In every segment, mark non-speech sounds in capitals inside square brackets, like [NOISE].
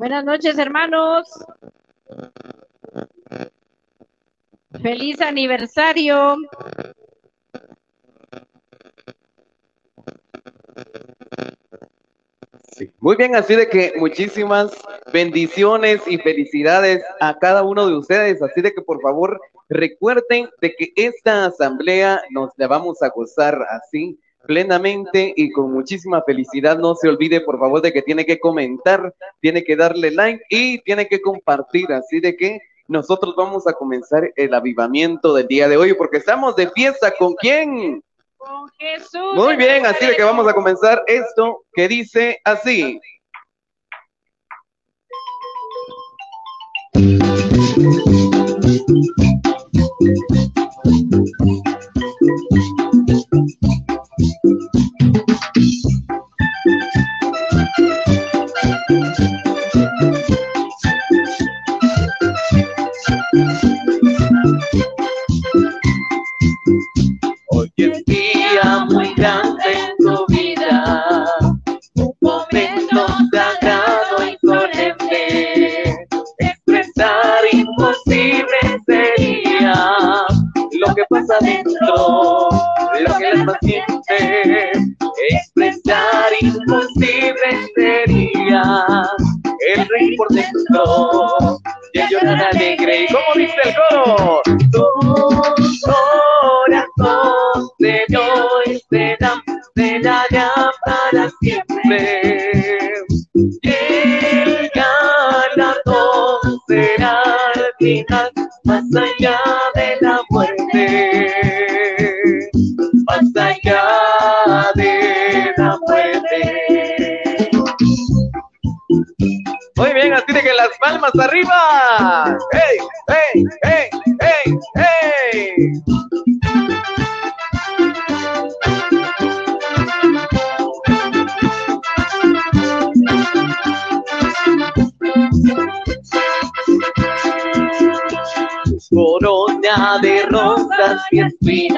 Buenas noches, hermanos. Feliz aniversario. Muy bien, así de que muchísimas bendiciones y felicidades a cada uno de ustedes. Así de que por favor recuerden de que esta asamblea nos la vamos a gozar así plenamente y con muchísima felicidad. No se olvide por favor de que tiene que comentar, tiene que darle like y tiene que compartir. Así de que nosotros vamos a comenzar el avivamiento del día de hoy porque estamos de fiesta con quién? Con Jesús. Muy bien, así de que vamos a comenzar esto que dice así. Rosas y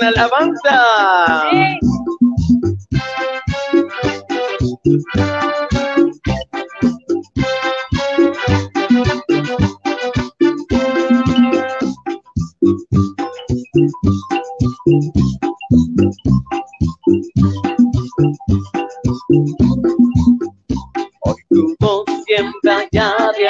en alabanza. Hoy tu voz siembra ya de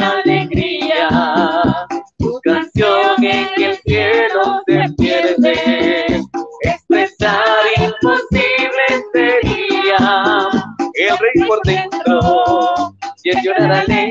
y el llorar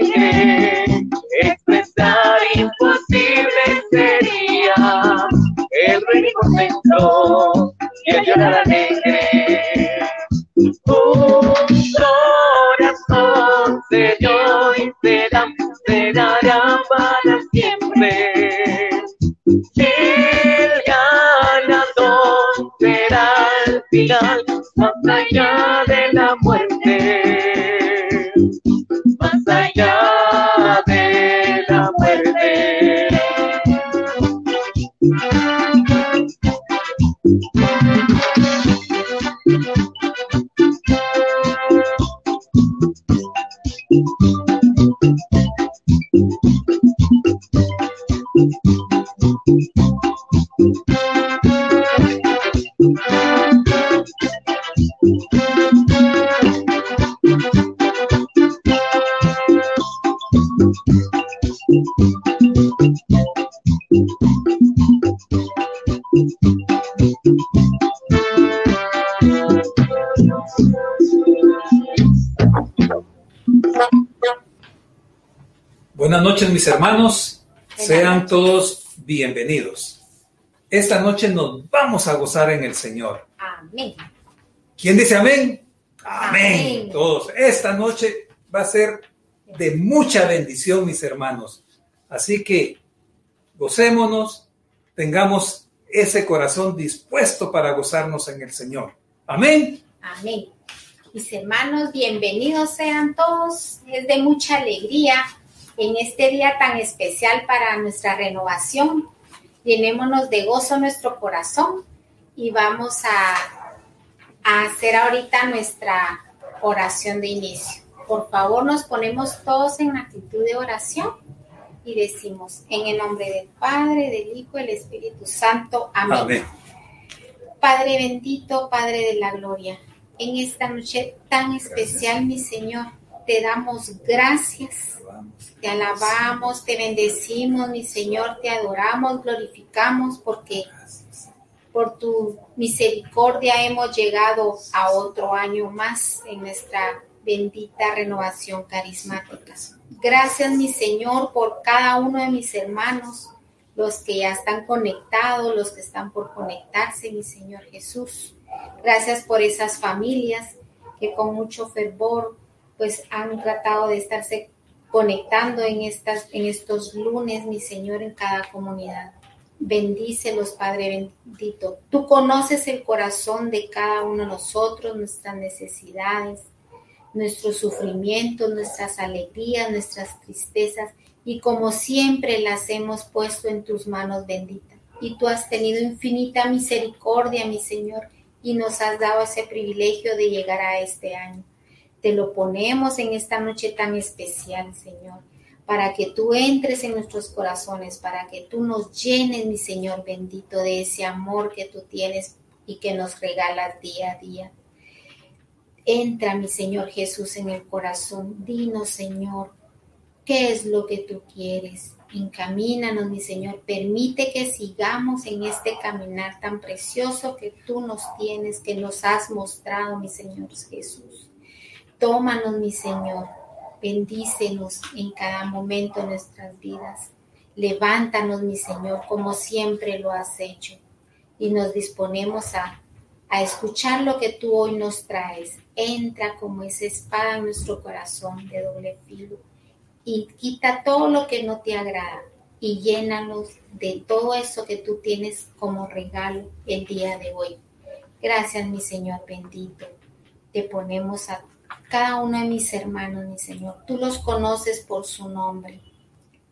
mis hermanos, sean todos bienvenidos. Esta noche nos vamos a gozar en el Señor. Amén. ¿Quién dice amén? Amén. Amén. Todos. Esta noche va a ser de mucha bendición, mis hermanos. Así que gocémonos, tengamos ese corazón dispuesto para gozarnos en el Señor. Amén. Amén. Mis hermanos, bienvenidos sean todos. Es de mucha alegría en este día tan especial para nuestra renovación. Llenémonos de gozo nuestro corazón y vamos a, a hacer ahorita nuestra oración de inicio. Por favor, nos ponemos todos en actitud de oración y decimos, en el nombre del Padre, del Hijo y del Espíritu Santo. Amén. Amén. Padre bendito, Padre de la gloria, en esta noche tan especial, mi Señor, te damos gracias, te alabamos, te bendecimos, mi Señor, te adoramos, glorificamos, porque por tu misericordia hemos llegado a otro año más en nuestra bendita renovación carismática. Gracias, mi Señor, por cada uno de mis hermanos, los que ya están conectados, los que están por conectarse, mi Señor Jesús. Gracias por esas familias que con mucho fervor pues han tratado de estarse conectando en, estas, en estos lunes, mi Señor, en cada comunidad. Bendícelos, Padre bendito. Tú conoces el corazón de cada uno de nosotros, nuestras necesidades, nuestros sufrimientos, nuestras alegrías, nuestras tristezas, y como siempre las hemos puesto en tus manos benditas. Y tú has tenido infinita misericordia, mi Señor, y nos has dado ese privilegio de llegar a este año. Te lo ponemos en esta noche tan especial, Señor, para que tú entres en nuestros corazones, para que tú nos llenes, mi Señor bendito, de ese amor que tú tienes y que nos regalas día a día. Entra, mi Señor Jesús, en el corazón. Dinos, Señor, ¿qué es lo que tú quieres? Encamínanos, mi Señor. Permite que sigamos en este caminar tan precioso que tú nos tienes, que nos has mostrado, mi Señor Jesús. Tómanos, mi Señor. Bendícenos en cada momento de nuestras vidas. Levántanos, mi Señor, como siempre lo has hecho. Y nos disponemos a, a escuchar lo que tú hoy nos traes. Entra como esa espada en nuestro corazón de doble filo y quita todo lo que no te agrada y llénanos de todo eso que tú tienes como regalo el día de hoy. Gracias, mi Señor bendito. Te ponemos a cada uno de mis hermanos, mi Señor. Tú los conoces por su nombre.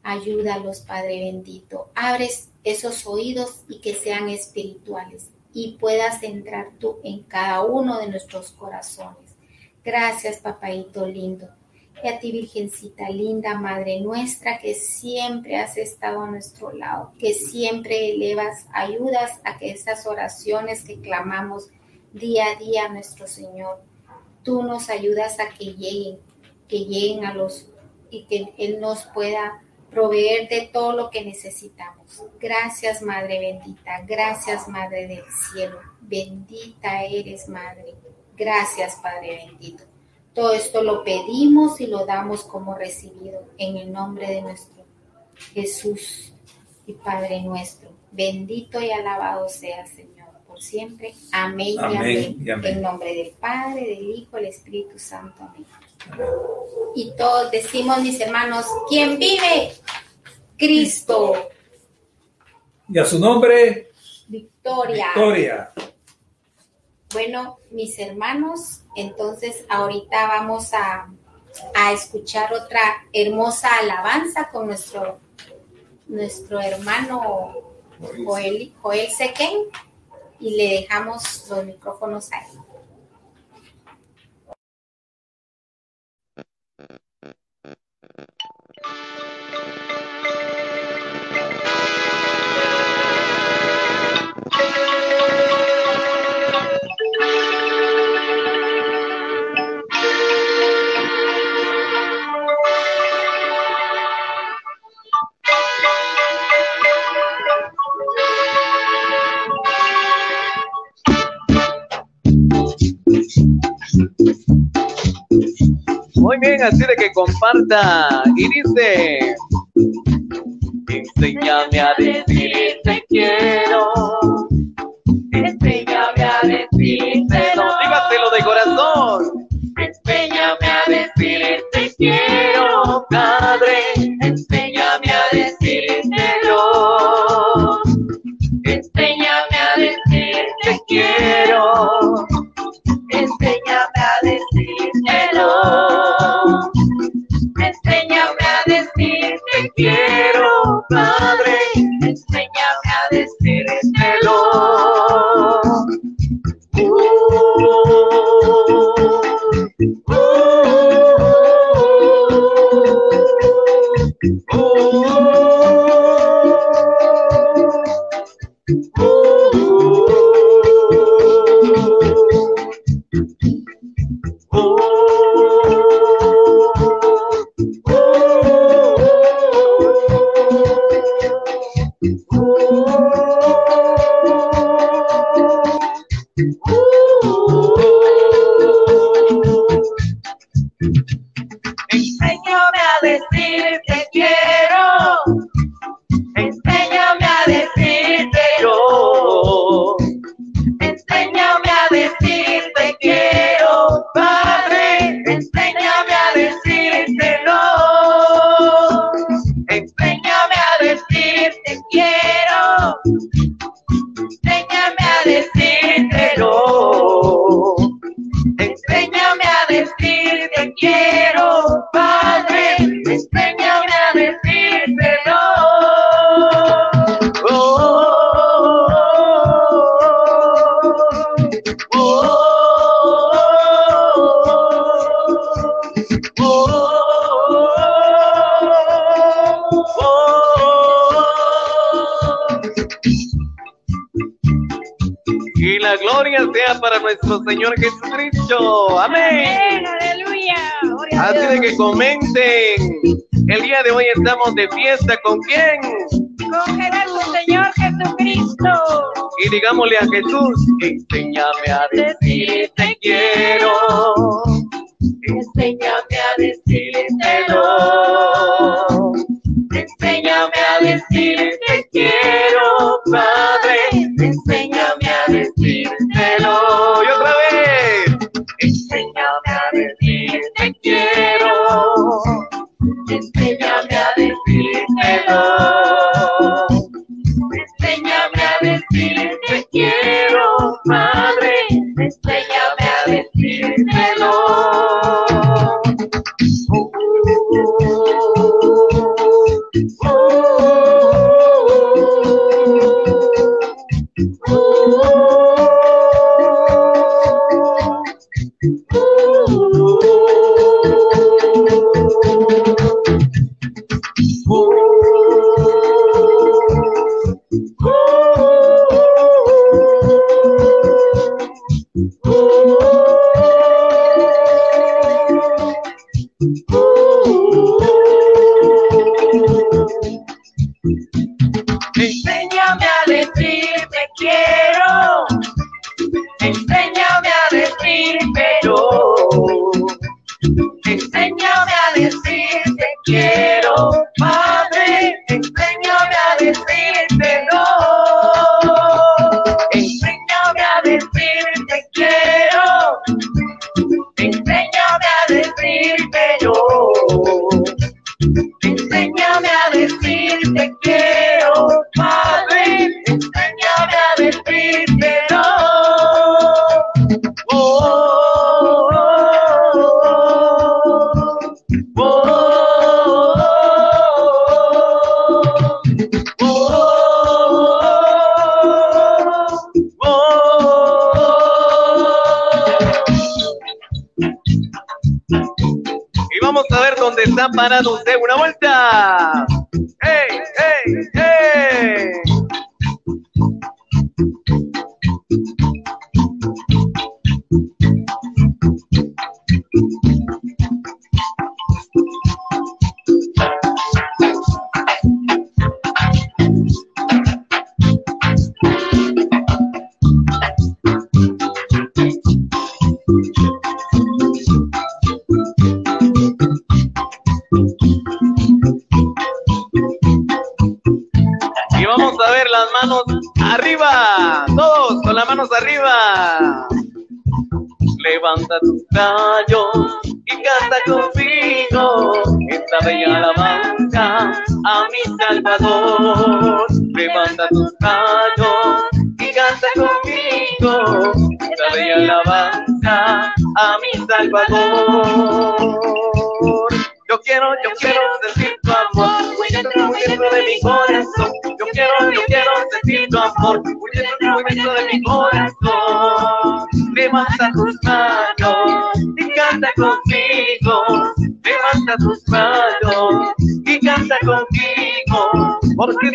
Ayúdalos, Padre bendito. Abres esos oídos y que sean espirituales y puedas entrar tú en cada uno de nuestros corazones. Gracias, papaito lindo. Y a ti, Virgencita linda, Madre nuestra, que siempre has estado a nuestro lado, que siempre elevas, ayudas a que esas oraciones que clamamos día a día a nuestro Señor, tú nos ayudas a que lleguen, que lleguen a los y que Él nos pueda proveer de todo lo que necesitamos. Gracias, Madre bendita. Gracias, Madre del cielo. Bendita eres, Madre. Gracias, Padre bendito. Todo esto lo pedimos y lo damos como recibido en el nombre de nuestro Jesús y Padre nuestro. Bendito y alabado sea, Señor, por siempre. Amén, Amén y, amén. y amén. En nombre del Padre, del Hijo, del Espíritu Santo. Amén. Y todos decimos, mis hermanos, ¿quién vive? Cristo. Y a su nombre, Victoria. Victoria. Bueno, mis hermanos, entonces ahorita vamos a, a escuchar otra hermosa alabanza con nuestro, nuestro hermano Joel, Joel Sequén y le dejamos los micrófonos a él. así de que comparta. Y dice, este enséñame a decir te quiero. de fiesta, ¿con quién? Con el señor Jesucristo. Y digámosle a Jesús,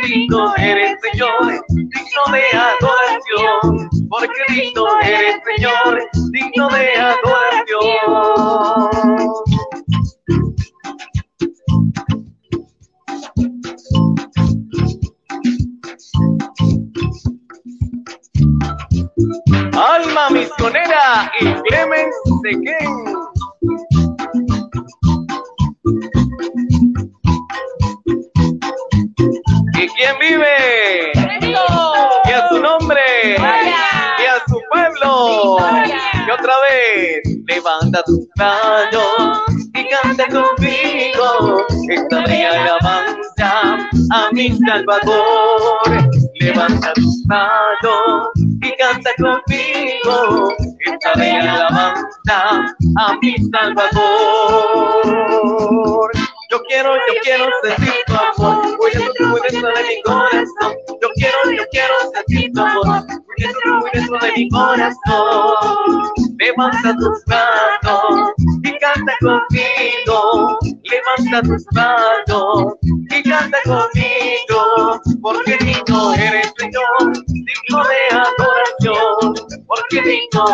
Sim,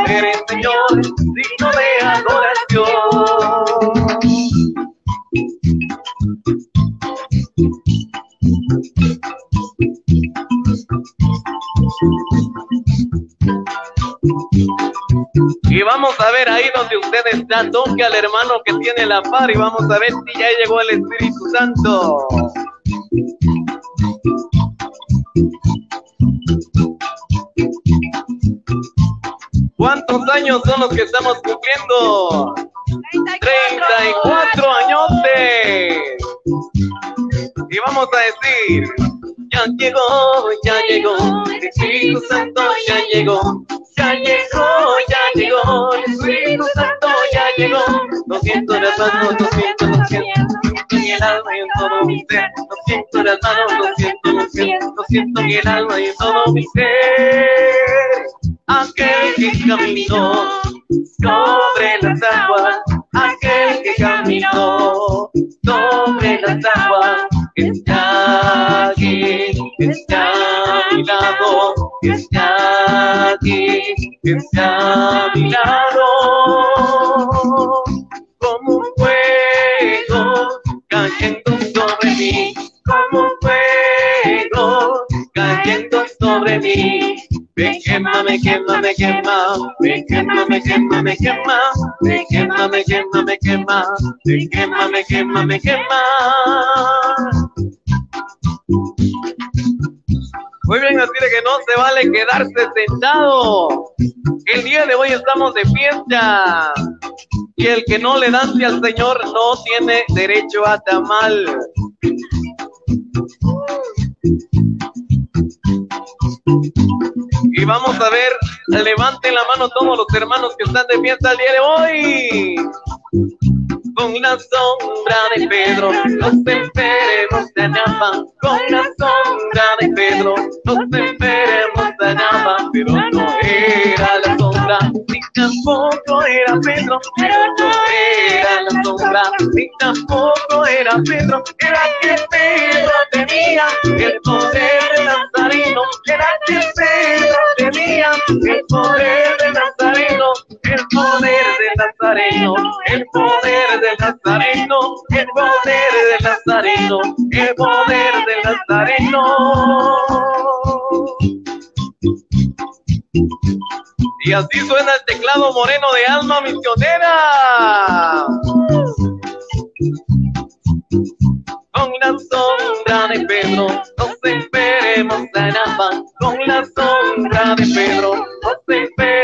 eres Señor, digno de adoración. Y vamos a ver ahí donde usted está, toque al hermano que tiene la par y vamos a ver si ya llegó el Espíritu Santo. Está aquí, está a mi lado, como un fuego cayendo sobre mí, como un fuego cayendo sobre mí. Me quema, me quema, me quema, me quema, me quema, me quema, me quema, me quema, me quema, me quema, me quema, me quema. Muy bien, así de que no se vale quedarse sentado. El día de hoy estamos de fiesta. Y el que no le dance al Señor no tiene derecho a tamal. Y vamos a ver, levanten la mano todos los hermanos que están de fiesta el día de hoy. Con la sombra de Pedro, los enfermos ganaban. Con la sombra de Pedro, los enfermos ganaban. Pero no era la sombra, ni tampoco era Pedro. Pero no era la sombra, ni tampoco era Pedro. Era que Pedro tenía el poder de Nazareno. Era que Pedro tenía el poder de Nazareno. El poder de Nazareno, el poder de Nazareno, el poder de Nazareno, el poder de Nazareno. Y así suena el teclado moreno de alma misionera. Con la sombra de Pedro, nos esperemos sanaban. Con la sombra de Pedro, nos esperemos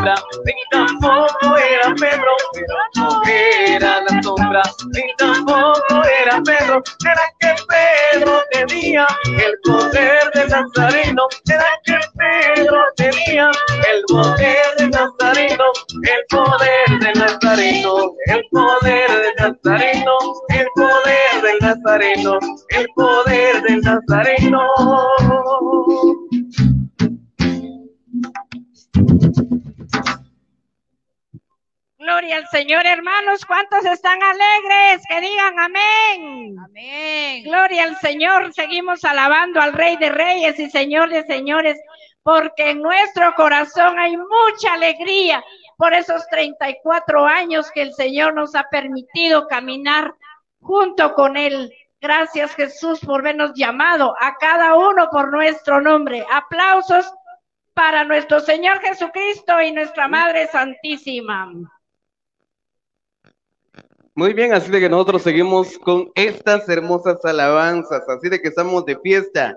sombra, ni tampoco era Pedro, pero era la sombra, ni tampoco era Pedro, era que Pedro tenía el poder de Nazareno, era que Pedro tenía el poder de Nazareno, el poder de Nazareno, el poder de Nazareno, el poder del Nazareno, el poder del Nazareno. Gloria al Señor, hermanos. ¿Cuántos están alegres? Que digan amén. Amén. Gloria al Señor. Seguimos alabando al Rey de Reyes y Señor de Señores, porque en nuestro corazón hay mucha alegría por esos 34 años que el Señor nos ha permitido caminar junto con Él. Gracias Jesús por vernos llamado a cada uno por nuestro nombre. Aplausos para nuestro Señor Jesucristo y nuestra Madre Santísima. Muy bien, así de que nosotros seguimos con estas hermosas alabanzas, así de que estamos de fiesta.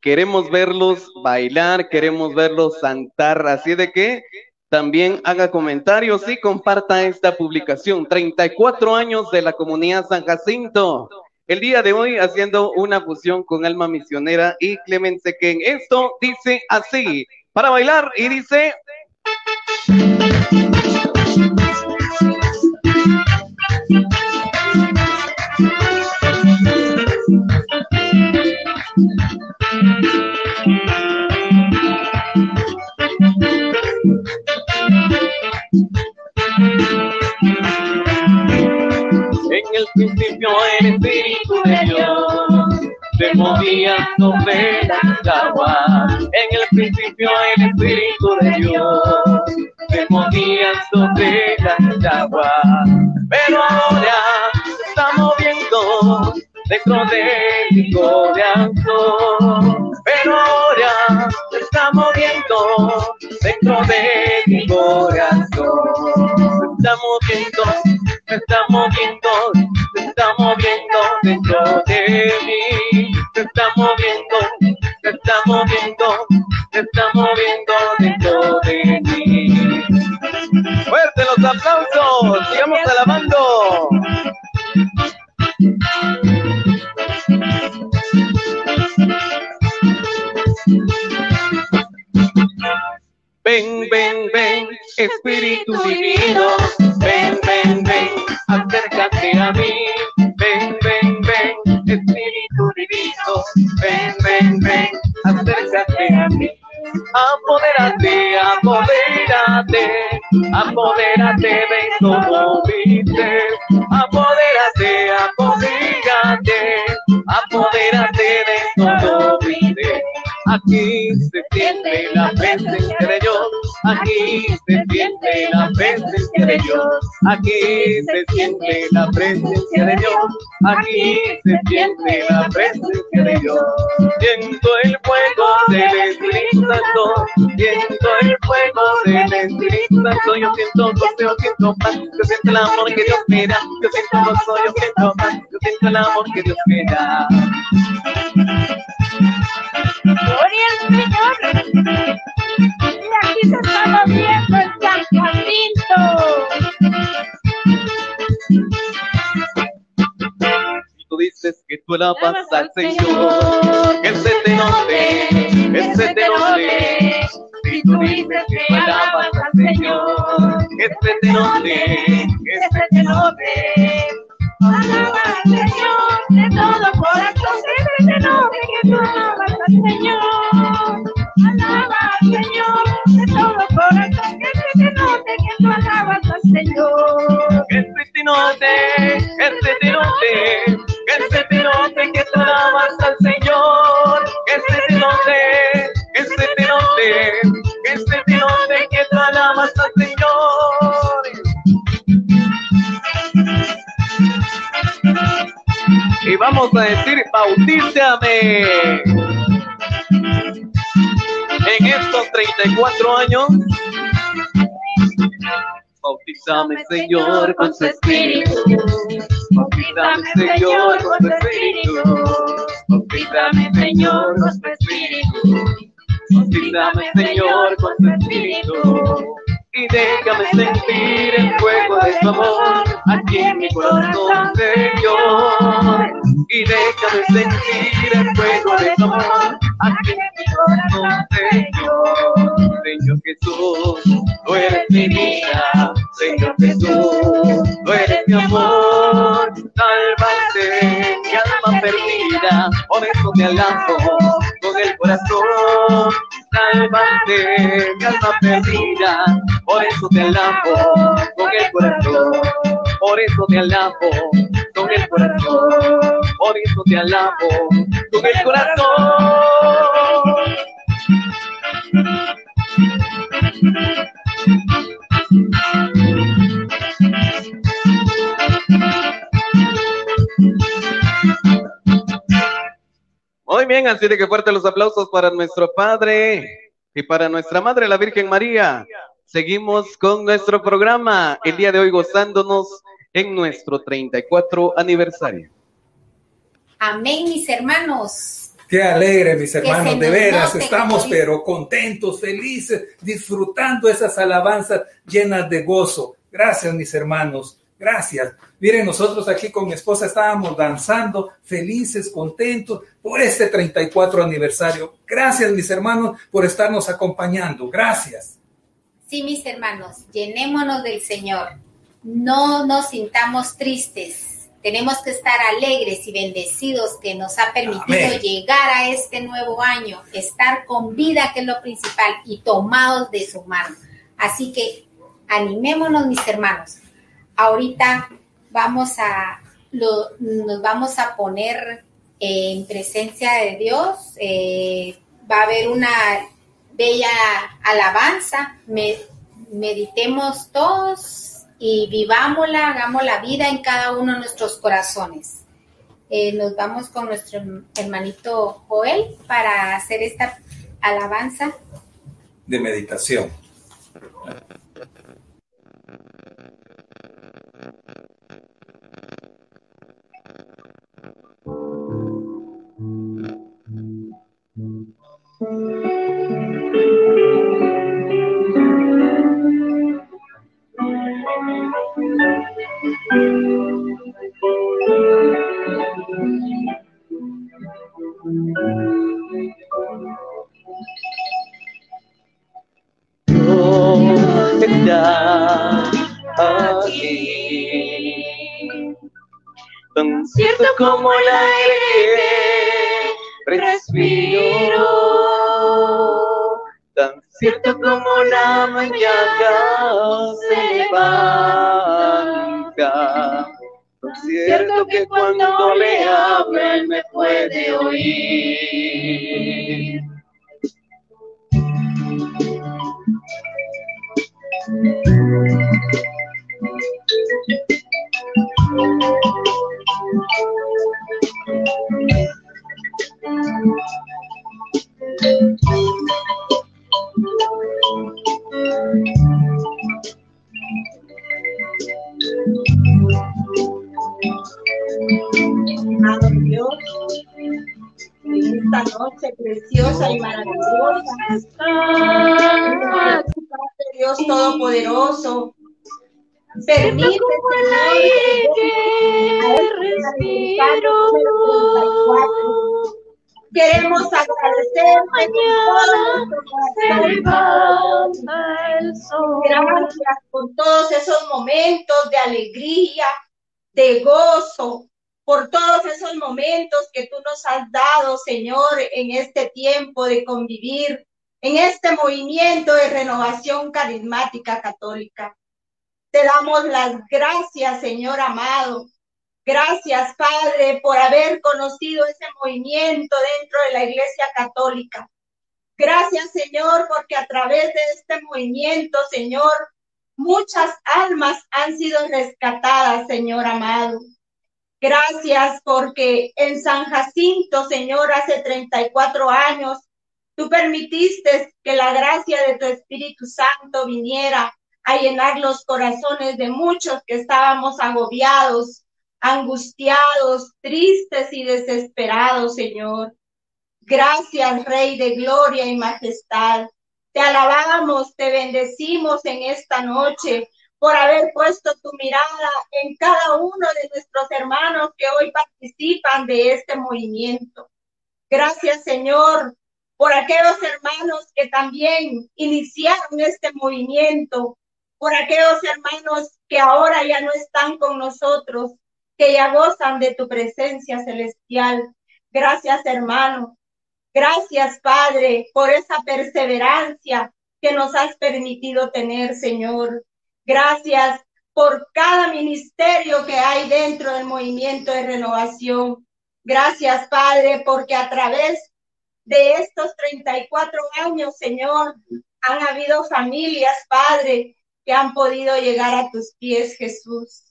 Queremos verlos bailar, queremos verlos cantar, así de que también haga comentarios y comparta esta publicación. 34 años de la comunidad San Jacinto. El día de hoy haciendo una fusión con Alma Misionera y Clemente. Esto dice así, para bailar y dice... el principio el Espíritu de Dios se movía sobre las aguas. En el principio el Espíritu de Dios se movía sobre las aguas. Pero ahora se está moviendo dentro de mi corazón. Oh. Aquí se siente la presencia de Dios, aquí se siente la presencia de Dios. Siento el fuego del Espíritu Santo, siento el fuego del Espíritu Santo, yo siento gozo, yo siento paz, yo siento el amor que Dios me yo siento gozo, yo siento paz, yo siento el amor que Dios me. Señor, con su espíritu. Con el corazón. Por eso te alabo con el corazón. Por eso te alabo con el corazón. Muy bien, así de que fuerte los aplausos para nuestro Padre y para nuestra Madre, la Virgen María. Seguimos con nuestro programa, el día de hoy gozándonos en nuestro 34 aniversario. Amén, mis hermanos. Qué alegre, mis hermanos, de veras, note, estamos que- pero contentos, felices, disfrutando esas alabanzas llenas de gozo. Gracias, mis hermanos, gracias. Miren, nosotros aquí con mi esposa estábamos danzando, felices, contentos por este 34 aniversario. Gracias, mis hermanos, por estarnos acompañando. Gracias. Sí, mis hermanos, llenémonos del Señor. No nos sintamos tristes. Tenemos que estar alegres y bendecidos que nos ha permitido Amén. llegar a este nuevo año, estar con vida, que es lo principal, y tomados de su mano. Así que animémonos, mis hermanos. Ahorita vamos a, lo- nos vamos a poner en presencia de Dios. eh, va a haber una bella alabanza. Me- meditemos todos y vivámosla, hagamos la vida en cada uno de nuestros corazones. Eh, nos vamos con nuestro hermanito Joel para hacer esta alabanza. De meditación. Tan cierto como el aire respiro, cierto como la mañana se levanta, cierto que cuando le hablo él me puede oír. Amado Dios, en esta noche preciosa y maravillosa, Dios Todopoderoso, permite, Señor, que respiro. Queremos agradecer mañana Gracias por todos esos momentos de alegría, de gozo, por todos esos momentos que tú nos has dado, Señor, en este tiempo de convivir, en este movimiento de renovación carismática católica. Te damos las gracias, Señor amado. Gracias, Padre, por haber conocido ese movimiento dentro de la Iglesia Católica. Gracias, Señor, porque a través de este movimiento, Señor, muchas almas han sido rescatadas, Señor amado. Gracias porque en San Jacinto, Señor, hace 34 años, tú permitiste que la gracia de tu Espíritu Santo viniera a llenar los corazones de muchos que estábamos agobiados, angustiados, tristes y desesperados, Señor. Gracias, Rey de gloria y majestad. Te alabamos, te bendecimos en esta noche, por haber puesto tu mirada en cada uno de nuestros hermanos que hoy participan de este movimiento. Gracias, Señor, por aquellos hermanos que también iniciaron este movimiento, por aquellos hermanos que ahora ya no están con nosotros, que ya gozan de tu presencia celestial. Gracias, hermano. Gracias, Padre, por esa perseverancia que nos has permitido tener, Señor. Gracias por cada ministerio que hay dentro del movimiento de renovación. Gracias, Padre, porque a través de estos 34 años, Señor, han habido familias, Padre, que han podido llegar a tus pies, Jesús.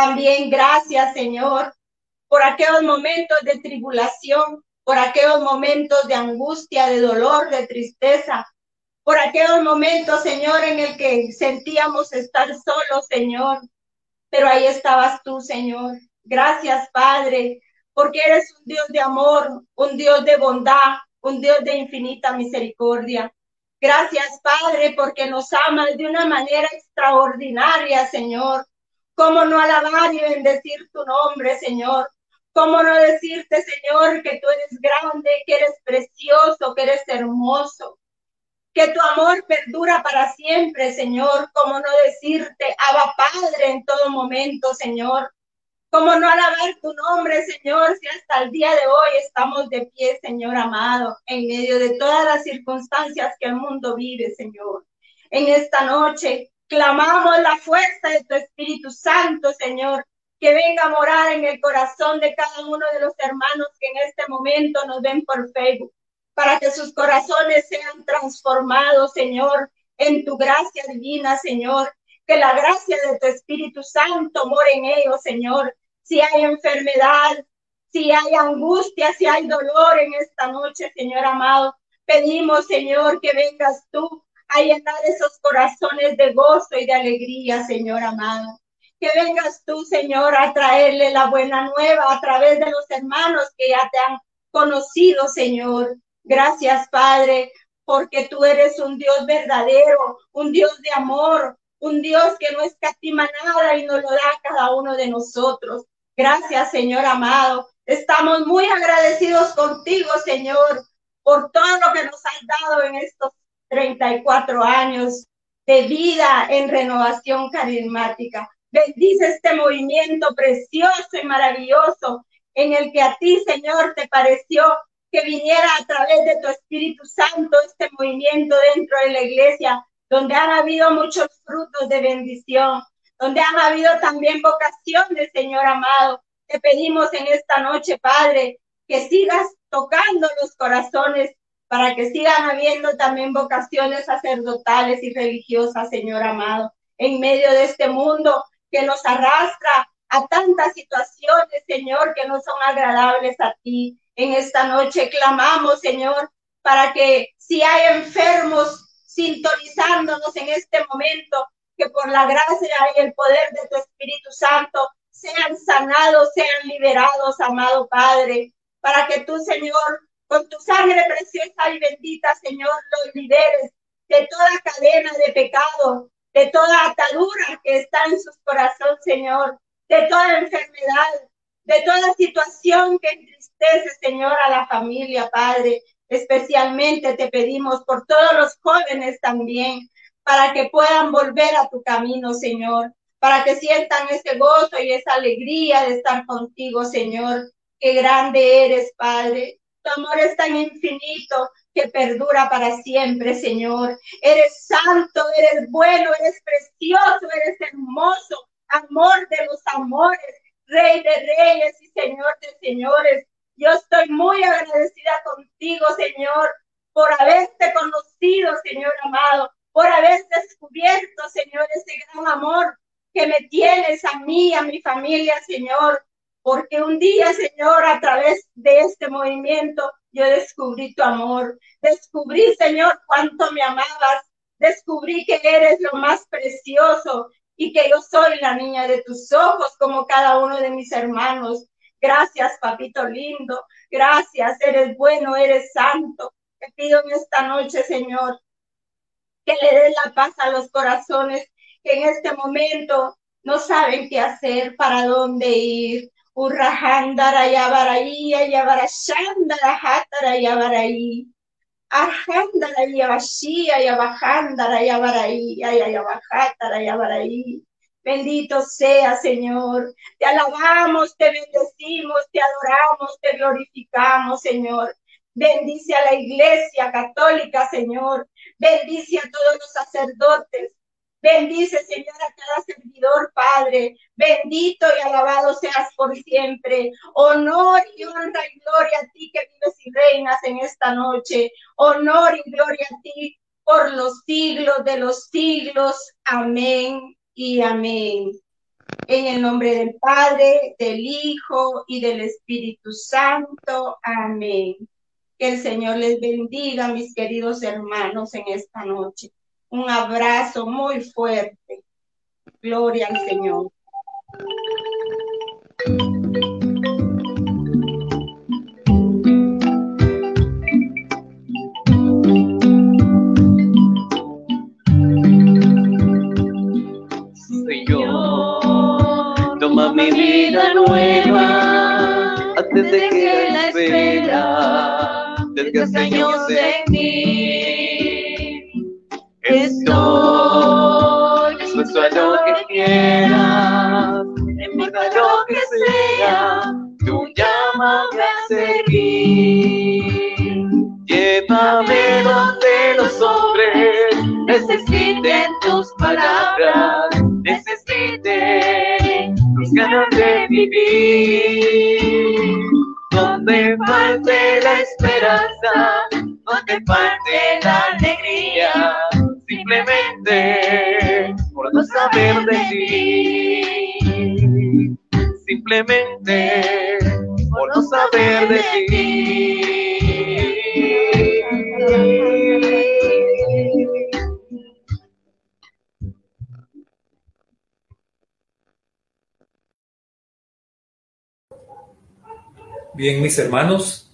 También gracias, Señor, por aquellos momentos de tribulación, por aquellos momentos de angustia, de dolor, de tristeza, por aquellos momentos, Señor, en el que sentíamos estar solos, Señor. Pero ahí estabas tú, Señor. Gracias, Padre, porque eres un Dios de amor, un Dios de bondad, un Dios de infinita misericordia. Gracias, Padre, porque nos amas de una manera extraordinaria, Señor. ¿Cómo no alabar y bendecir tu nombre, Señor? ¿Cómo no decirte, Señor, que tú eres grande, que eres precioso, que eres hermoso? Que tu amor perdura para siempre, Señor. ¿Cómo no decirte, Abba Padre, en todo momento, Señor? ¿Cómo no alabar tu nombre, Señor, si hasta el día de hoy estamos de pie, Señor amado, en medio de todas las circunstancias que el mundo vive, Señor? En esta noche clamamos la fuerza de tu Espíritu Santo, Señor, que venga a morar en el corazón de cada uno de los hermanos que en este momento nos ven por Facebook, para que sus corazones sean transformados, Señor, en tu gracia divina, Señor, que la gracia de tu Espíritu Santo more en ellos, Señor. Si hay enfermedad, si hay angustia, si hay dolor en esta noche, Señor amado, pedimos, Señor, que vengas tú a llenar esos corazones de gozo y de alegría, Señor amado. Que vengas tú, Señor, a traerle la buena nueva a través de los hermanos que ya te han conocido, Señor. Gracias, Padre, porque tú eres un Dios verdadero, un Dios de amor, un Dios que no escatima nada y nos lo da a cada uno de nosotros. Gracias, Señor amado. Estamos muy agradecidos contigo, Señor, por todo lo que nos has dado en estos 34 años de vida en renovación carismática. Bendice este movimiento precioso y maravilloso en el que a ti, Señor, te pareció que viniera a través de tu Espíritu Santo este movimiento dentro de la iglesia donde han habido muchos frutos de bendición, donde han habido también vocaciones, Señor amado. Te pedimos en esta noche, Padre, que sigas tocando los corazones para que sigan habiendo también vocaciones sacerdotales y religiosas, Señor amado, en medio de este mundo que nos arrastra a tantas situaciones, Señor, que no son agradables a ti. En esta noche clamamos, Señor, para que si hay enfermos sintonizándonos en este momento, que por la gracia y el poder de tu Espíritu Santo sean sanados, sean liberados, amado Padre, para que tú, Señor, con tu sangre preciosa y bendita, Señor, los liberes de toda cadena de pecado, de toda atadura que está en su corazón, Señor, de toda enfermedad, de toda situación que entristece, Señor, a la familia, Padre. Especialmente te pedimos por todos los jóvenes también, para que puedan volver a tu camino, Señor, para que sientan ese gozo y esa alegría de estar contigo, Señor. Qué grande eres, Padre. Tu amor es tan infinito que perdura para siempre, Señor. Eres santo, eres bueno, eres precioso, eres hermoso, amor de los amores, Rey de reyes y Señor de señores. Yo estoy muy agradecida contigo, Señor, por haberte conocido, Señor amado, por haber descubierto, Señor, ese gran amor que me tienes a mí, a mi familia, Señor. Porque un día, Señor, a través de este movimiento, yo descubrí tu amor. Descubrí, Señor, cuánto me amabas. Descubrí que eres lo más precioso y que yo soy la niña de tus ojos, como cada uno de mis hermanos. Gracias, papito lindo. Gracias, eres bueno, eres santo. Te pido en esta noche, Señor, que le des la paz a los corazones, que en este momento no saben qué hacer, para dónde ir. Urrahandara yabaraí, yabarashandara hatara yabaraí. Arhandara yabashia, yabahandara yabaraí, yabahatara yabaraí. Bendito sea, Señor. Te alabamos, te bendecimos, te adoramos, te glorificamos, Señor. Bendice a la iglesia católica, Señor. Bendice a todos los sacerdotes. Bendice, Señor, a cada servidor, Padre. Bendito y alabado seas por siempre. Honor y honra y gloria a ti que vives y reinas en esta noche. Honor y gloria a ti por los siglos de los siglos. Amén y amén. En el nombre del Padre, del Hijo y del Espíritu Santo. Amén. Que el Señor les bendiga, mis queridos hermanos, en esta noche. Un abrazo muy fuerte. Gloria al Señor. Señor, toma mi vida nueva antes de que la espera desde años en mí. Estoy dispuesto a lo que quieras, en importa lo que sea, tú llámame a seguir. Llévame donde los hombres necesiten tus palabras, necesiten tus ganas de vivir. Donde falte la esperanza, donde falte la alegría, saber de ti. Simplemente por no saber de ti. Bien, mis hermanos,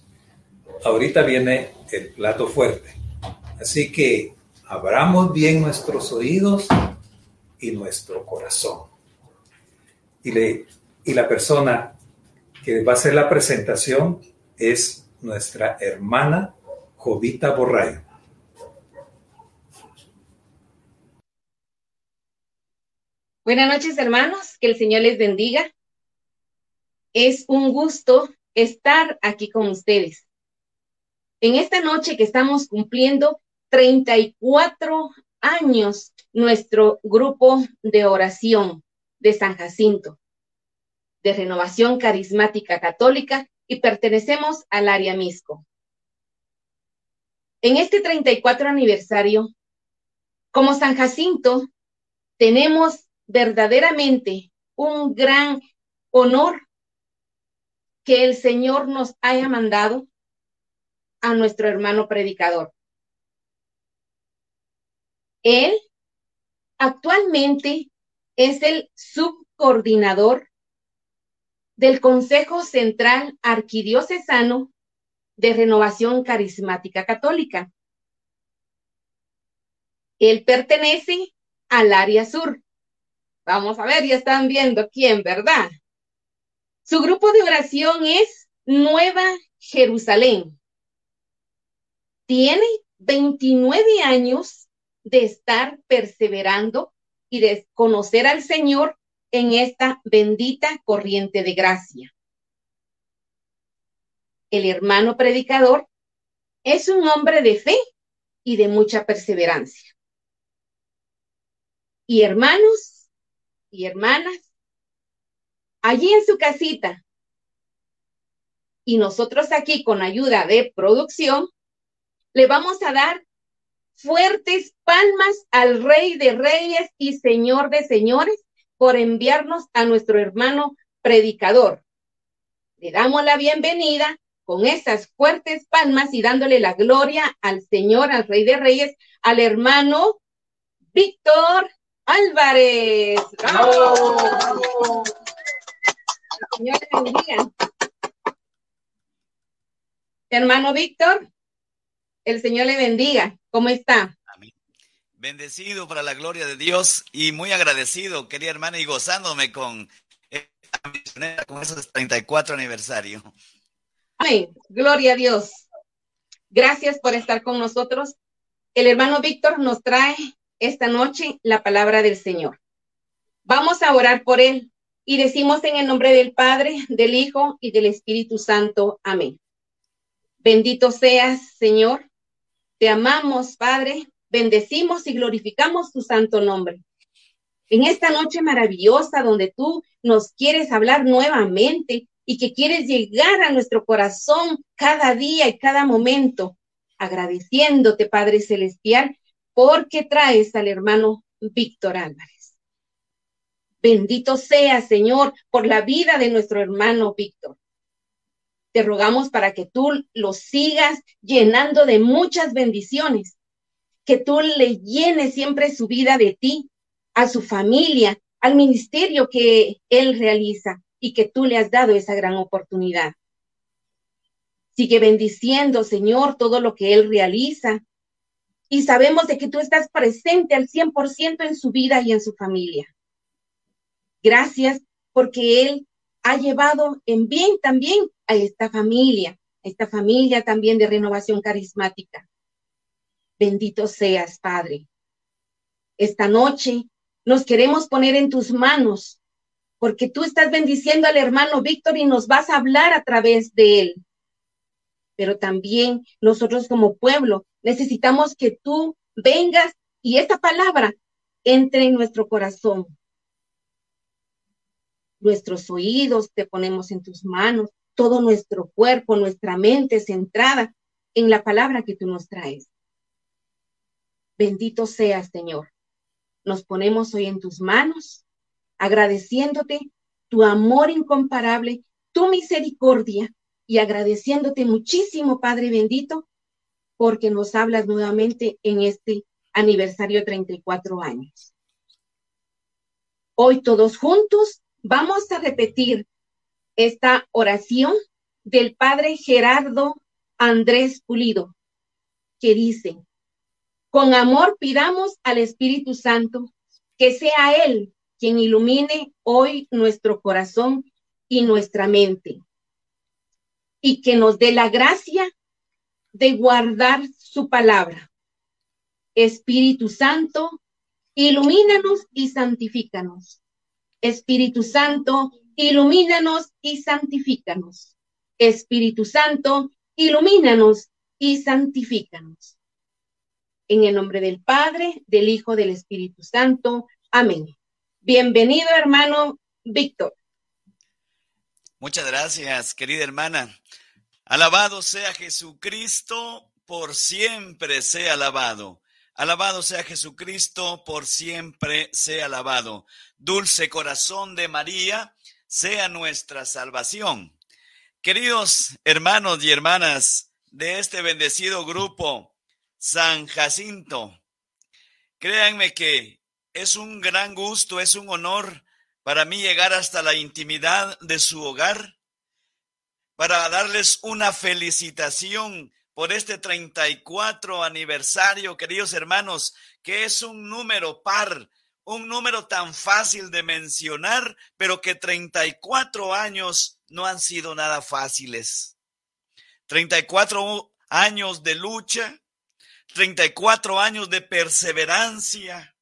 ahorita viene el plato fuerte. Así que abramos bien nuestros oídos y nuestro corazón. Y, le, y la persona que va a hacer la presentación es nuestra hermana Jovita Borrayo. Buenas noches, hermanos. Que el Señor les bendiga. Es un gusto estar aquí con ustedes. En esta noche que estamos cumpliendo 34 años nuestro grupo de oración de San Jacinto, de renovación carismática católica y pertenecemos al área Misco. En este 34 aniversario, como San Jacinto, tenemos verdaderamente un gran honor que el Señor nos haya mandado a nuestro hermano predicador. Él actualmente es el subcoordinador del Consejo Central Arquidiocesano de Renovación Carismática Católica. Él pertenece al área sur. Vamos a ver, ya están viendo quién, ¿verdad? Su grupo de oración es Nueva Jerusalén. Tiene 29 años de estar perseverando y de conocer al Señor en esta bendita corriente de gracia. El hermano predicador es un hombre de fe y de mucha perseverancia. Y hermanos y hermanas, allí en su casita. Y nosotros aquí con ayuda de producción, le vamos a dar fuertes palmas al Rey de Reyes y Señor de Señores por enviarnos a nuestro hermano predicador. Le damos la bienvenida con esas fuertes palmas y dándole la gloria al Señor, al Rey de Reyes, al hermano Víctor Álvarez. ¡Bravo! Señor bendiga. Hermano Víctor, el Señor le bendiga. ¿Cómo está? Amén. Bendecido para la gloria de Dios y muy agradecido, querida hermana, y gozándome con esta misionera, con esos 34 aniversario. Amén. Gloria a Dios. Gracias por estar con nosotros. El hermano Víctor nos trae esta noche la palabra del Señor. Vamos a orar por él y decimos en el nombre del Padre, del Hijo y del Espíritu Santo. Amén. Bendito seas, Señor. Te amamos, Padre. Bendecimos y glorificamos tu santo nombre. En esta noche maravillosa donde tú nos quieres hablar nuevamente y que quieres llegar a nuestro corazón cada día y cada momento, agradeciéndote, Padre Celestial, porque traes al hermano Víctor Álvarez. Bendito sea, Señor, por la vida de nuestro hermano Víctor. Te rogamos para que tú lo sigas llenando de muchas bendiciones, que tú le llenes siempre su vida de ti, a su familia, al ministerio que él realiza y que tú le has dado esa gran oportunidad. Sigue bendiciendo, Señor, todo lo que él realiza. Y sabemos de que tú estás presente al 100% en su vida y en su familia. Gracias porque Él ha llevado en bien también a esta familia, a esta familia también de renovación carismática. Bendito seas, Padre. Esta noche nos queremos poner en tus manos porque tú estás bendiciendo al hermano Víctor y nos vas a hablar a través de él. Pero también nosotros como pueblo necesitamos que tú vengas y esta palabra entre en nuestro corazón nuestros oídos te ponemos en tus manos, todo nuestro cuerpo, nuestra mente centrada en la palabra que tú nos traes. Bendito seas, Señor. Nos ponemos hoy en tus manos, agradeciéndote tu amor incomparable, tu misericordia y agradeciéndote muchísimo, Padre bendito, porque nos hablas nuevamente en este aniversario 34 años. Hoy todos juntos Vamos a repetir esta oración del Padre Gerardo Andrés Pulido, que dice, con amor pidamos al Espíritu Santo que sea Él quien ilumine hoy nuestro corazón y nuestra mente y que nos dé la gracia de guardar su palabra. Espíritu Santo, ilumínanos y santifícanos Espíritu Santo, ilumínanos y santifícanos. Espíritu Santo, ilumínanos y santifícanos. En el nombre del Padre, del Hijo, del Espíritu Santo. Amén. Bienvenido, hermano Víctor. Muchas gracias, querida hermana. Alabado sea Jesucristo, por siempre sea alabado. Alabado sea Jesucristo, por siempre sea alabado. Dulce corazón de María, sea nuestra salvación. Queridos hermanos y hermanas de este bendecido grupo, San Jacinto, créanme que es un gran gusto, es un honor para mí llegar hasta la intimidad de su hogar, para darles una felicitación por este 34 aniversario, queridos hermanos, que es un número par, un número tan fácil de mencionar, pero que 34 años no han sido nada fáciles. 34 años de lucha, 34 años de perseverancia,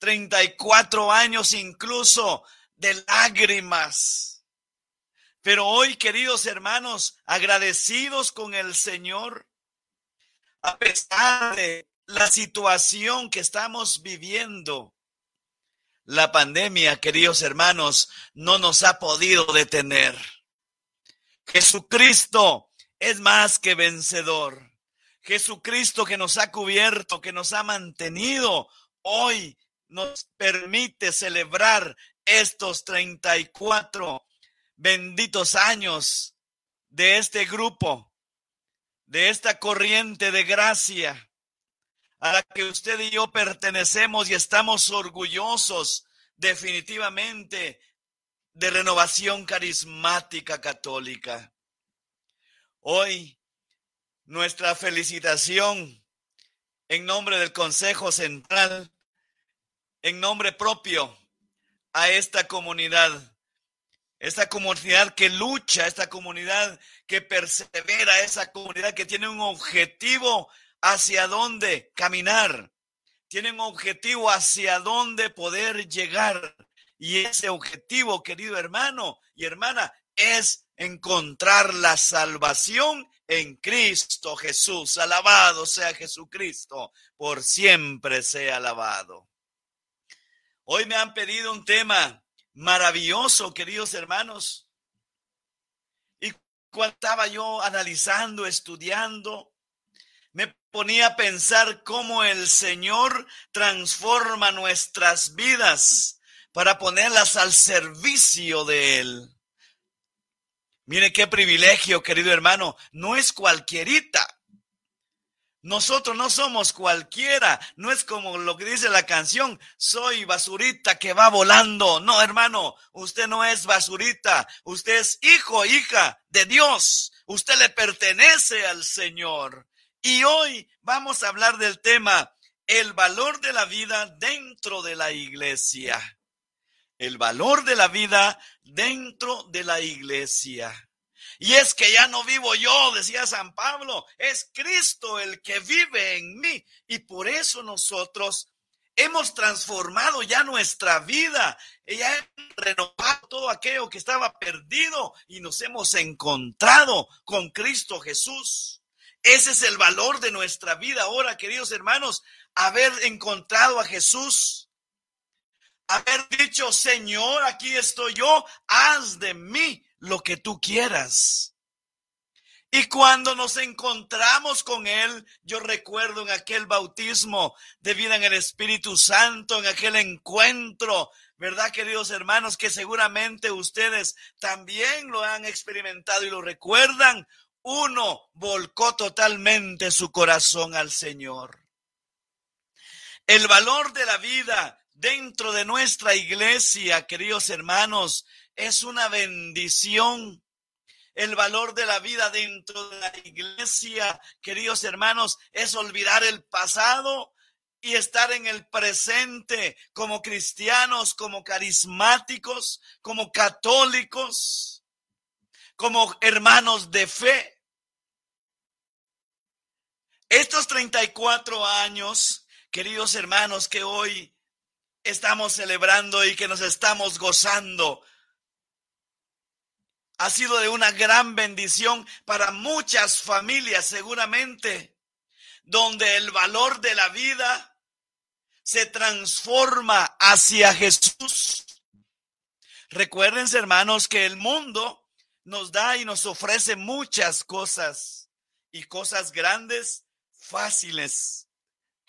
34 años incluso de lágrimas pero hoy, queridos hermanos, agradecidos con el Señor, a pesar de la situación que estamos viviendo, la pandemia, queridos hermanos, no nos ha podido detener. Jesucristo es más que vencedor. Jesucristo que nos ha cubierto, que nos ha mantenido, hoy nos permite celebrar estos 34 benditos años de este grupo, de esta corriente de gracia a la que usted y yo pertenecemos y estamos orgullosos definitivamente de renovación carismática católica. Hoy nuestra felicitación en nombre del Consejo Central, en nombre propio a esta comunidad, esta comunidad que lucha, esta comunidad que persevera, esa comunidad que tiene un objetivo hacia dónde caminar, tiene un objetivo hacia dónde poder llegar. Y ese objetivo, querido hermano y hermana, es encontrar la salvación en Cristo Jesús. Alabado sea Jesucristo, por siempre sea alabado. Hoy me han pedido un tema maravilloso, queridos hermanos. Y cuando estaba yo analizando, estudiando, me ponía a pensar cómo el Señor transforma nuestras vidas para ponerlas al servicio de Él. Mire qué privilegio, querido hermano. No es cualquierita. Nosotros no somos cualquiera, no es como lo que dice la canción, soy basurita que va volando. No, hermano, usted no es basurita, usted es hijo, hija de Dios, usted le pertenece al Señor. Y hoy vamos a hablar del tema, el valor de la vida dentro de la iglesia. El valor de la vida dentro de la iglesia. Y es que ya no vivo yo, decía San Pablo, es Cristo el que vive en mí. Y por eso nosotros hemos transformado ya nuestra vida, ya hemos renovado todo aquello que estaba perdido y nos hemos encontrado con Cristo Jesús. Ese es el valor de nuestra vida ahora, queridos hermanos, haber encontrado a Jesús haber dicho, Señor, aquí estoy yo, haz de mí lo que tú quieras. Y cuando nos encontramos con Él, yo recuerdo en aquel bautismo de vida en el Espíritu Santo, en aquel encuentro, ¿verdad, queridos hermanos? Que seguramente ustedes también lo han experimentado y lo recuerdan. Uno volcó totalmente su corazón al Señor. El valor de la vida dentro de nuestra iglesia, queridos hermanos, es una bendición. El valor de la vida dentro de la iglesia, queridos hermanos, es olvidar el pasado y estar en el presente como cristianos, como carismáticos, como católicos, como hermanos de fe. Estos 34 años, queridos hermanos, que hoy estamos celebrando y que nos estamos gozando. Ha sido de una gran bendición para muchas familias seguramente, donde el valor de la vida se transforma hacia Jesús. Recuérdense, hermanos, que el mundo nos da y nos ofrece muchas cosas y cosas grandes, fáciles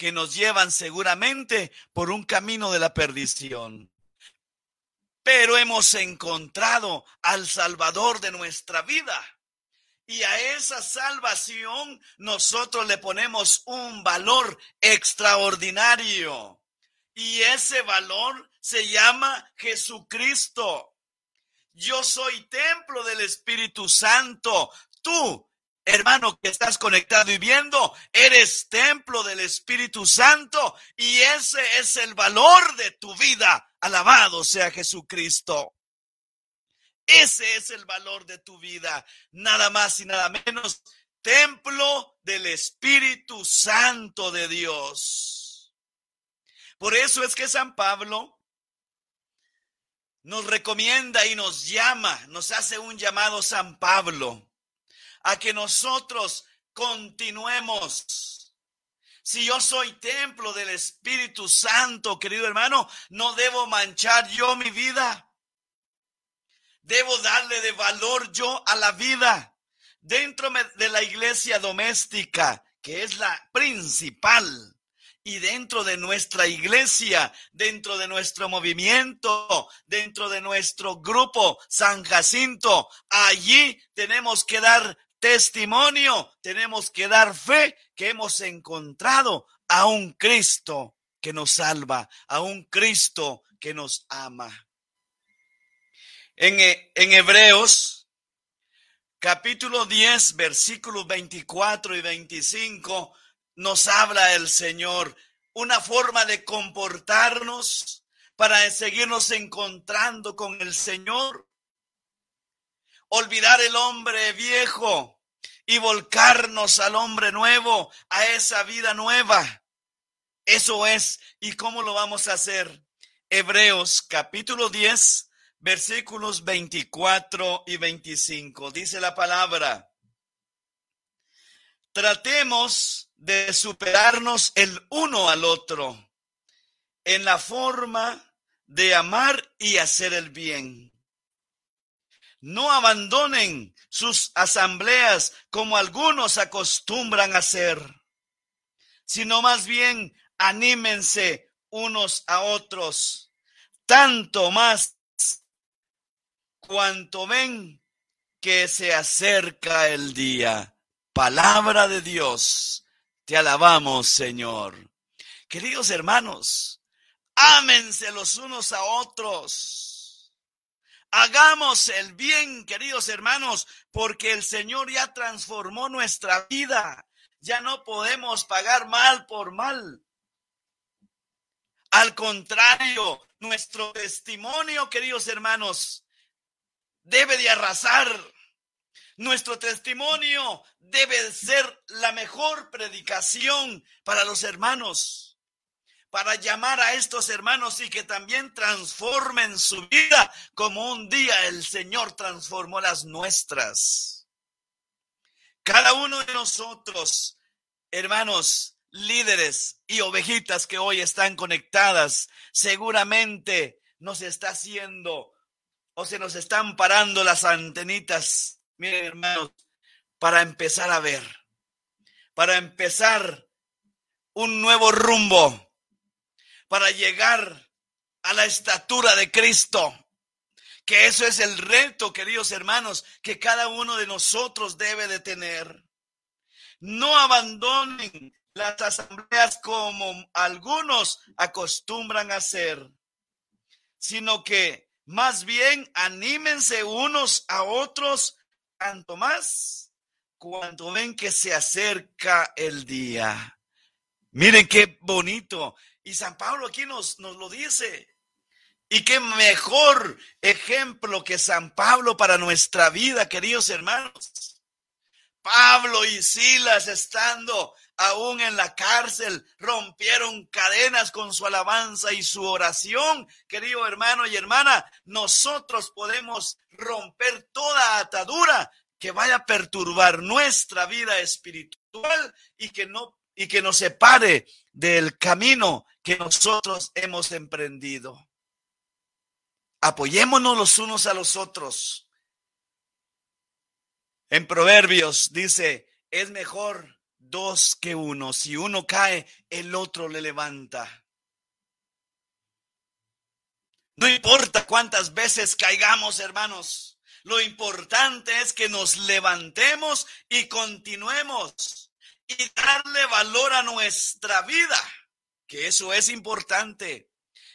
que nos llevan seguramente por un camino de la perdición. Pero hemos encontrado al Salvador de nuestra vida. Y a esa salvación nosotros le ponemos un valor extraordinario. Y ese valor se llama Jesucristo. Yo soy templo del Espíritu Santo. Tú Hermano que estás conectado y viendo, eres templo del Espíritu Santo y ese es el valor de tu vida. Alabado sea Jesucristo. Ese es el valor de tu vida, nada más y nada menos, templo del Espíritu Santo de Dios. Por eso es que San Pablo nos recomienda y nos llama, nos hace un llamado San Pablo a que nosotros continuemos. Si yo soy templo del Espíritu Santo, querido hermano, no debo manchar yo mi vida. Debo darle de valor yo a la vida dentro de la iglesia doméstica, que es la principal. Y dentro de nuestra iglesia, dentro de nuestro movimiento, dentro de nuestro grupo San Jacinto, allí tenemos que dar testimonio, tenemos que dar fe que hemos encontrado a un Cristo que nos salva, a un Cristo que nos ama. En, en Hebreos, capítulo 10, versículos 24 y 25, nos habla el Señor, una forma de comportarnos para seguirnos encontrando con el Señor. Olvidar el hombre viejo y volcarnos al hombre nuevo, a esa vida nueva. Eso es. ¿Y cómo lo vamos a hacer? Hebreos capítulo 10, versículos 24 y 25. Dice la palabra. Tratemos de superarnos el uno al otro en la forma de amar y hacer el bien. No abandonen sus asambleas como algunos acostumbran hacer, sino más bien anímense unos a otros, tanto más cuanto ven que se acerca el día. Palabra de Dios, te alabamos, Señor. Queridos hermanos, ámense los unos a otros. Hagamos el bien, queridos hermanos, porque el Señor ya transformó nuestra vida. Ya no podemos pagar mal por mal. Al contrario, nuestro testimonio, queridos hermanos, debe de arrasar. Nuestro testimonio debe ser la mejor predicación para los hermanos, para llamar a estos hermanos y que también transformen su vida como un día el Señor transformó las nuestras. Cada uno de nosotros, hermanos, líderes y ovejitas que hoy están conectadas, seguramente nos está haciendo o se nos están parando las antenitas miren hermanos, para empezar a ver, para empezar un nuevo rumbo, para llegar a la estatura de Cristo. Que eso es el reto, queridos hermanos, que cada uno de nosotros debe de tener. No abandonen las asambleas como algunos acostumbran a hacer, sino que más bien anímense unos a otros tanto más cuando ven que se acerca el día. Miren qué bonito. Y San Pablo aquí nos, nos lo dice. Y qué mejor ejemplo que San Pablo para nuestra vida, queridos hermanos. Pablo y Silas estando aún en la cárcel, rompieron cadenas con su alabanza y su oración. Querido hermano y hermana, nosotros podemos romper toda atadura que vaya a perturbar nuestra vida espiritual y que no y que nos separe del camino que nosotros hemos emprendido. Apoyémonos los unos a los otros. En Proverbios dice, es mejor dos que uno. Si uno cae, el otro le levanta. No importa cuántas veces caigamos, hermanos. Lo importante es que nos levantemos y continuemos y darle valor a nuestra vida, que eso es importante.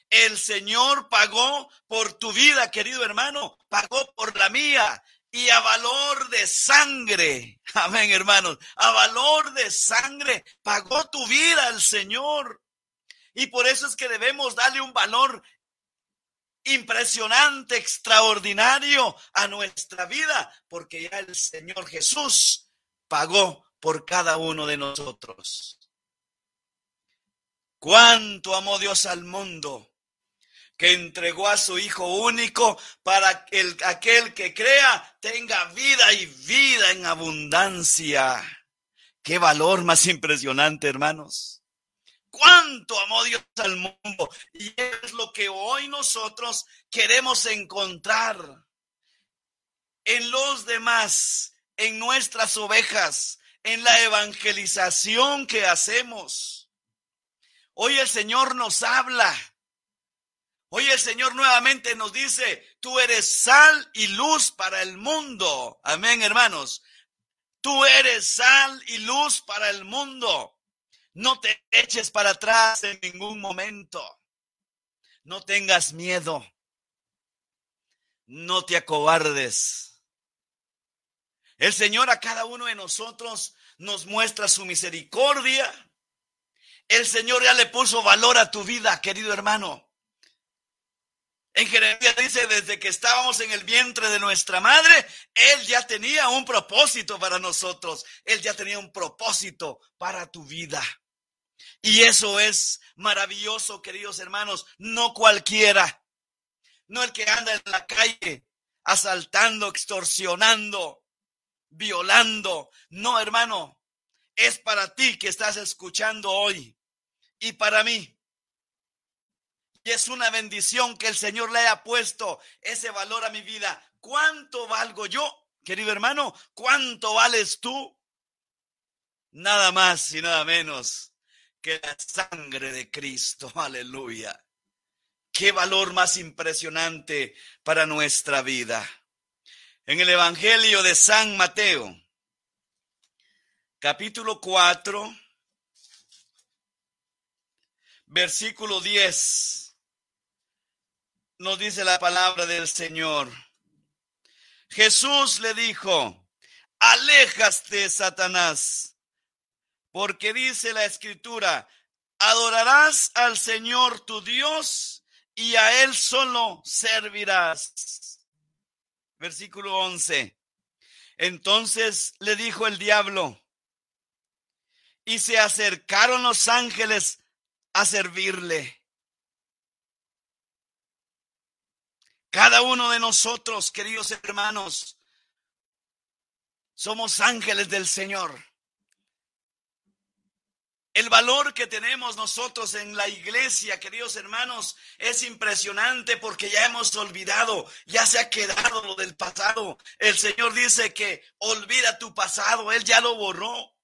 El Señor pagó por tu vida, querido hermano, pagó por la mía y a valor de sangre. [LAUGHS] Amén, hermanos. A valor de sangre pagó tu vida el Señor. Y por eso es que debemos darle un valor impresionante, extraordinario a nuestra vida, porque ya el Señor Jesús pagó por cada uno de nosotros. Cuánto amó Dios al mundo que entregó a su Hijo único para que el, aquel que crea tenga vida y vida en abundancia. Qué valor más impresionante, hermanos. Cuánto amó Dios al mundo. Y es lo que hoy nosotros queremos encontrar en los demás, en nuestras ovejas, en la evangelización que hacemos. Hoy el Señor nos habla Hoy el Señor nuevamente nos dice, tú eres sal y luz para el mundo. Amén, hermanos. Tú eres sal y luz para el mundo. No te eches para atrás en ningún momento. No tengas miedo. No te acobardes. El Señor a cada uno de nosotros nos muestra su misericordia El Señor ya le puso valor a tu vida, querido hermano. En Jeremías dice, desde que estábamos en el vientre de nuestra madre, Él ya tenía un propósito para nosotros. Él ya tenía un propósito para tu vida. Y eso es maravilloso, queridos hermanos. No cualquiera. No el que anda en la calle asaltando, extorsionando, violando. No, hermano. Es para ti que estás escuchando hoy. Y para mí. Y es una bendición que el Señor le haya puesto ese valor a mi vida. ¿Cuánto valgo yo, querido hermano? ¿Cuánto vales tú? Nada más y nada menos que la sangre de Cristo. [LAUGHS] Aleluya. Qué valor más impresionante para nuestra vida. En el Evangelio de San Mateo, capítulo 4, versículo 10 nos dice la palabra del Señor. Jesús le dijo, aléjaste, Satanás, porque dice la escritura, adorarás al Señor tu Dios y a Él solo servirás. Versículo 11. Entonces le dijo el diablo, y se acercaron los ángeles a servirle. Cada uno de nosotros, queridos hermanos, somos ángeles del Señor. El valor que tenemos nosotros en la iglesia, queridos hermanos, es impresionante porque ya hemos olvidado, ya se ha quedado lo del pasado. El Señor dice que olvida tu pasado, Él ya lo borró.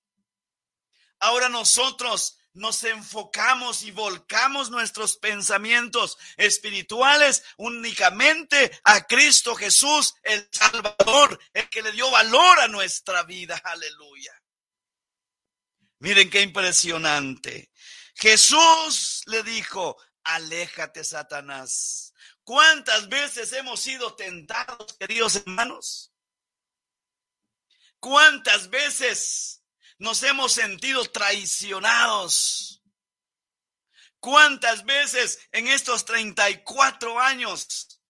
Ahora nosotros nos enfocamos y volcamos nuestros pensamientos espirituales únicamente a Cristo Jesús, el Salvador, el que le dio valor a nuestra vida. Aleluya. Miren qué impresionante. Jesús le dijo, aléjate, Satanás. ¿Cuántas veces hemos sido tentados, queridos hermanos? ¿Cuántas veces nos hemos sentido traicionados. ¿Cuántas veces en estos 34 años,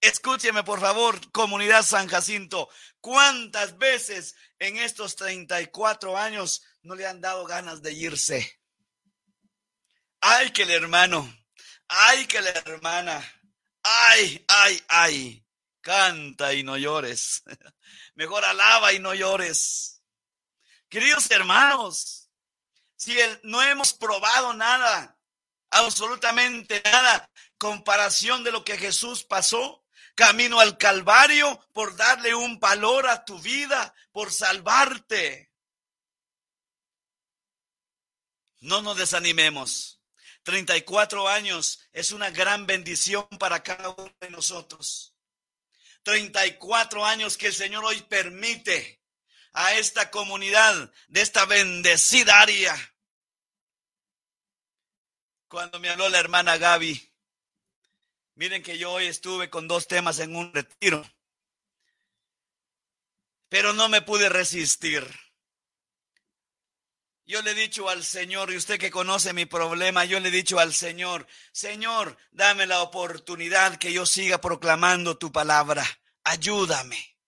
escúcheme por favor, comunidad San Jacinto, cuántas veces en estos 34 años no le han dado ganas de irse? Ay, que el hermano, ay, que la hermana, ay, ay, ay, canta y no llores. [LAUGHS] Mejor alaba y no llores. Queridos hermanos, si no hemos probado nada, absolutamente nada, comparación de lo que Jesús pasó, camino al Calvario por darle un valor a tu vida, por salvarte. No nos desanimemos. 34 años es una gran bendición para cada uno de nosotros. 34 años que el Señor hoy permite a esta comunidad de esta bendecida área. Cuando me habló la hermana Gaby, miren que yo hoy estuve con dos temas en un retiro, pero no me pude resistir. Yo le he dicho al Señor, y usted que conoce mi problema, yo le he dicho al Señor, Señor, dame la oportunidad que yo siga proclamando tu palabra. Ayúdame.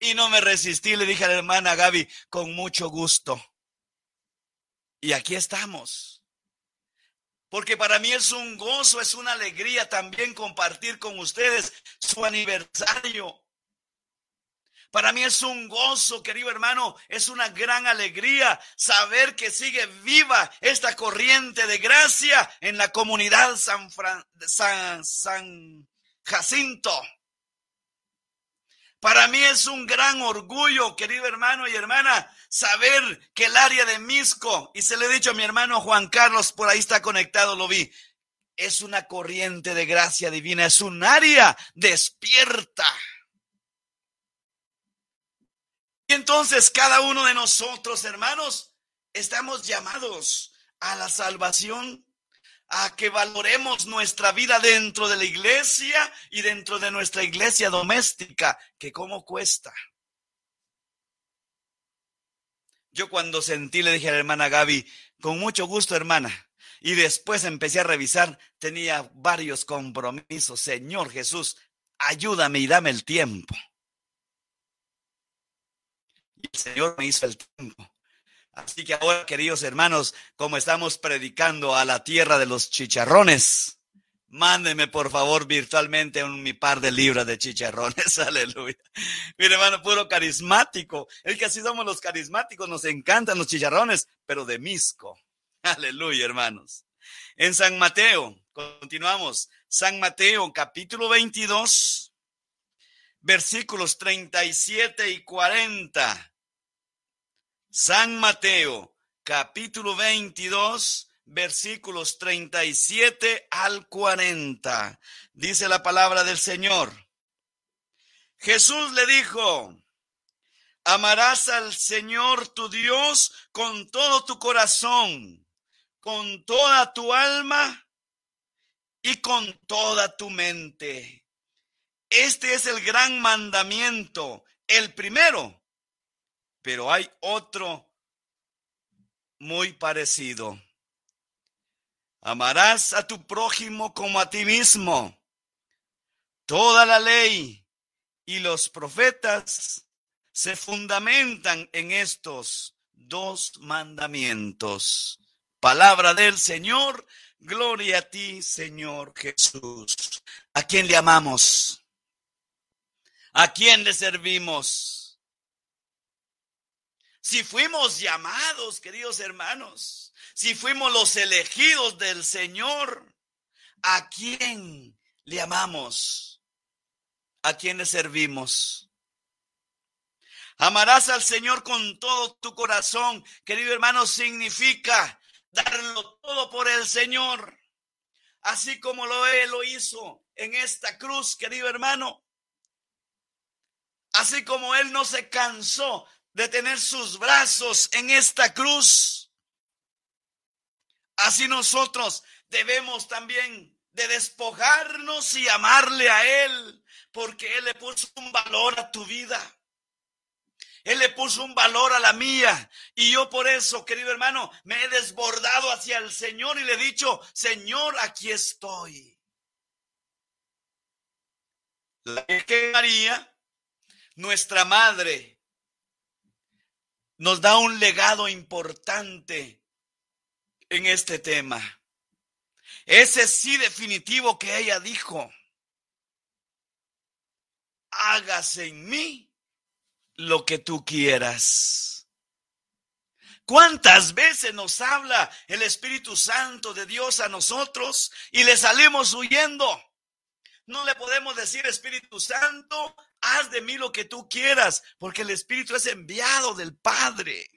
Y no me resistí, le dije a la hermana Gaby, con mucho gusto. Y aquí estamos. Porque para mí es un gozo, es una alegría también compartir con ustedes su aniversario. Para mí es un gozo, querido hermano, es una gran alegría saber que sigue viva esta corriente de gracia en la comunidad San, San, San Jacinto. Para mí es un gran orgullo, querido hermano y hermana, saber que el área de Misco, y se le he dicho a mi hermano Juan Carlos, por ahí está conectado, lo vi, es una corriente de gracia divina, es un área despierta. Y entonces cada uno de nosotros, hermanos, estamos llamados a la salvación a que valoremos nuestra vida dentro de la iglesia y dentro de nuestra iglesia doméstica, que cómo cuesta. Yo cuando sentí le dije a la hermana Gaby, con mucho gusto hermana. Y después empecé a revisar, tenía varios compromisos. Señor Jesús, ayúdame y dame el tiempo. Y el Señor me hizo el tiempo. Así que ahora, queridos hermanos, como estamos predicando a la tierra de los chicharrones, mándenme por favor virtualmente un mi par de libras de chicharrones. [LAUGHS] Aleluya. Mire, hermano, puro carismático. Es que así somos los carismáticos, nos encantan los chicharrones, pero de misco. [LAUGHS] Aleluya, hermanos. En San Mateo, continuamos. San Mateo, capítulo 22, versículos 37 y 40. San Mateo, capítulo 22, versículos 37 al 40. Dice la palabra del Señor. Jesús le dijo, amarás al Señor tu Dios con todo tu corazón, con toda tu alma y con toda tu mente. Este es el gran mandamiento, el primero pero hay otro muy parecido. Amarás a tu prójimo como a ti mismo. Toda la ley y los profetas se fundamentan en estos dos mandamientos. Palabra del Señor, gloria a ti, Señor Jesús. ¿A quién le amamos? ¿A quién le servimos? Si fuimos llamados, queridos hermanos, si fuimos los elegidos del Señor, ¿a quién le amamos? ¿A quién le servimos? Amarás al Señor con todo tu corazón, querido hermano, significa darlo todo por el Señor, así como lo él lo hizo en esta cruz, querido hermano. Así como él no se cansó de tener sus brazos en esta cruz. Así nosotros debemos también de despojarnos y amarle a Él, porque Él le puso un valor a tu vida. Él le puso un valor a la mía. Y yo por eso, querido hermano, me he desbordado hacia el Señor y le he dicho, Señor, aquí estoy. La que María, nuestra madre, nos da un legado importante en este tema. Ese sí definitivo que ella dijo, hágase en mí lo que tú quieras. ¿Cuántas veces nos habla el Espíritu Santo de Dios a nosotros y le salimos huyendo? No le podemos decir, Espíritu Santo, haz de mí lo que tú quieras, porque el Espíritu es enviado del Padre.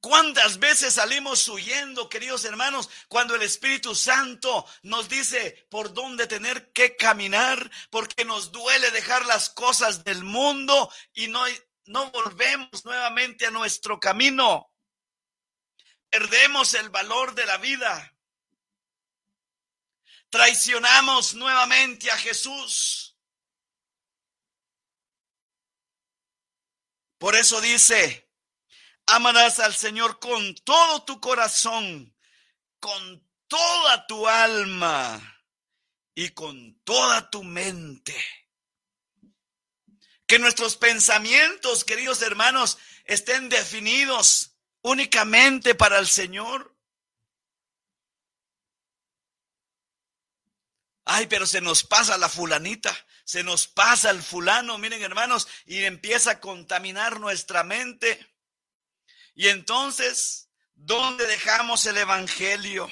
¿Cuántas veces salimos huyendo, queridos hermanos, cuando el Espíritu Santo nos dice por dónde tener que caminar, porque nos duele dejar las cosas del mundo y no, no volvemos nuevamente a nuestro camino? Perdemos el valor de la vida traicionamos nuevamente a Jesús. Por eso dice, amarás al Señor con todo tu corazón, con toda tu alma y con toda tu mente. Que nuestros pensamientos, queridos hermanos, estén definidos únicamente para el Señor. Ay, pero se nos pasa la fulanita, se nos pasa el fulano, miren hermanos, y empieza a contaminar nuestra mente. Y entonces, ¿dónde dejamos el Evangelio?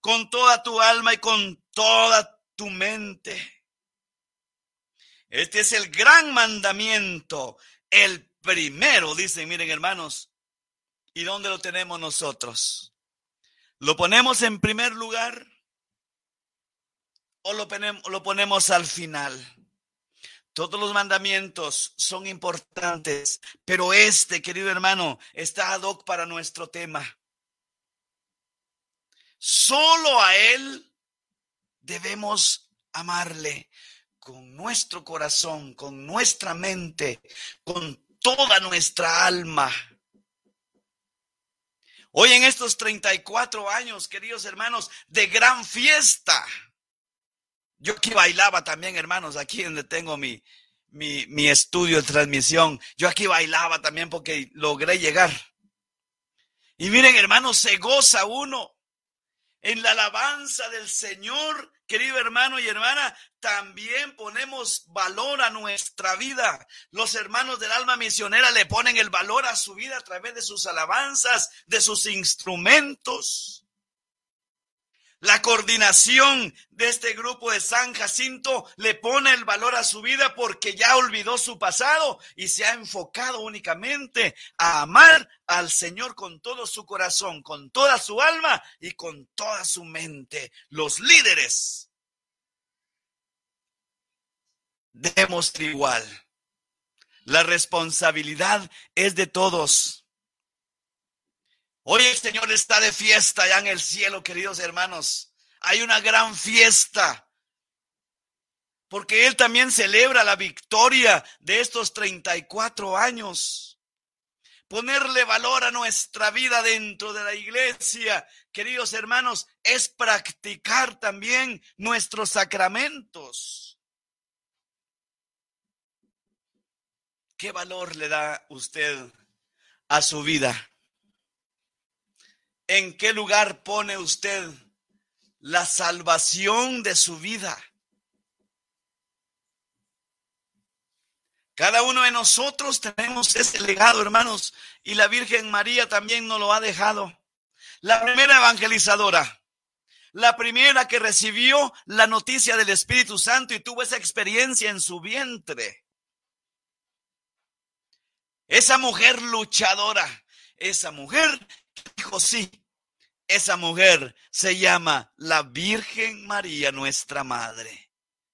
Con toda tu alma y con toda tu mente. Este es el gran mandamiento, el primero, dicen, miren hermanos. ¿Y dónde lo tenemos nosotros? ¿Lo ponemos en primer lugar? O lo ponemos, lo ponemos al final. Todos los mandamientos son importantes, pero este, querido hermano, está ad hoc para nuestro tema. Solo a Él debemos amarle con nuestro corazón, con nuestra mente, con toda nuestra alma. Hoy en estos 34 años, queridos hermanos, de gran fiesta. Yo aquí bailaba también, hermanos, aquí donde tengo mi, mi, mi estudio de transmisión. Yo aquí bailaba también porque logré llegar. Y miren, hermanos, se goza uno en la alabanza del Señor, querido hermano y hermana, también ponemos valor a nuestra vida. Los hermanos del alma misionera le ponen el valor a su vida a través de sus alabanzas, de sus instrumentos. La coordinación de este grupo de San Jacinto le pone el valor a su vida porque ya olvidó su pasado y se ha enfocado únicamente a amar al Señor con todo su corazón, con toda su alma y con toda su mente. Los líderes debemos igual. La responsabilidad es de todos. Hoy el Señor está de fiesta allá en el cielo, queridos hermanos. Hay una gran fiesta. Porque Él también celebra la victoria de estos 34 años. Ponerle valor a nuestra vida dentro de la iglesia, queridos hermanos, es practicar también nuestros sacramentos. ¿Qué valor le da usted a su vida? ¿En qué lugar pone usted la salvación de su vida? Cada uno de nosotros tenemos ese legado, hermanos, y la Virgen María también nos lo ha dejado. La primera evangelizadora, la primera que recibió la noticia del Espíritu Santo y tuvo esa experiencia en su vientre. Esa mujer luchadora, esa mujer dijo sí. Esa mujer se llama la Virgen María, nuestra Madre.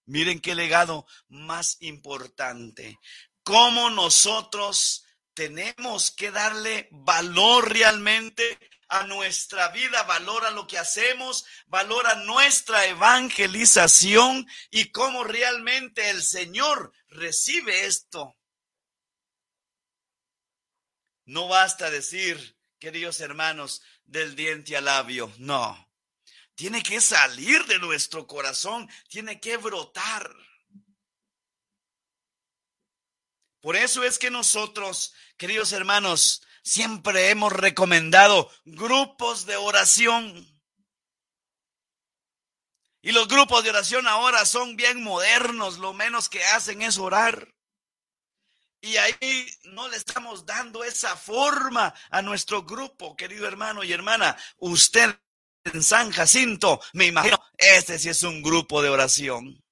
Miren qué legado más importante. Cómo nosotros tenemos que darle valor realmente a nuestra vida, valor a lo que hacemos, valor a nuestra evangelización y cómo realmente el Señor recibe esto. No basta decir, queridos hermanos, del diente al labio, no. Tiene que salir de nuestro corazón, tiene que brotar. Por eso es que nosotros, queridos hermanos, siempre hemos recomendado grupos de oración. Y los grupos de oración ahora son bien modernos, lo menos que hacen es orar. Y ahí no le estamos dando esa forma a nuestro grupo, querido hermano y hermana. Usted en San Jacinto, me imagino, este sí es un grupo de oración.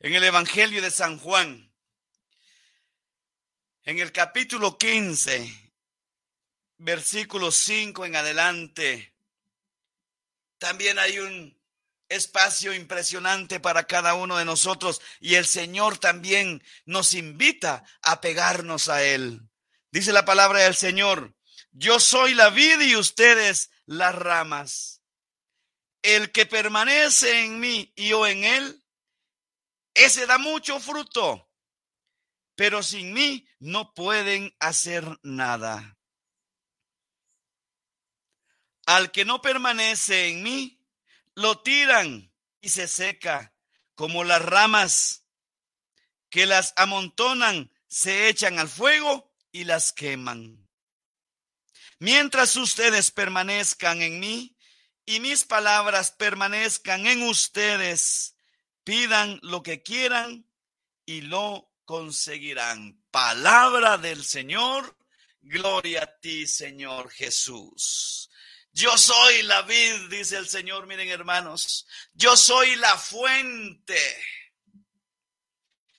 En el Evangelio de San Juan, en el capítulo 15, versículo 5 en adelante, también hay un espacio impresionante para cada uno de nosotros y el Señor también nos invita a pegarnos a Él. Dice la palabra del Señor, yo soy la vida y ustedes las ramas. El que permanece en mí y yo en Él, ese da mucho fruto, pero sin mí no pueden hacer nada. Al que no permanece en mí, lo tiran y se seca, como las ramas que las amontonan, se echan al fuego y las queman. Mientras ustedes permanezcan en mí y mis palabras permanezcan en ustedes, pidan lo que quieran y lo conseguirán. Palabra del Señor, gloria a ti, Señor Jesús. Yo soy la vid, dice el Señor, miren hermanos, yo soy la fuente.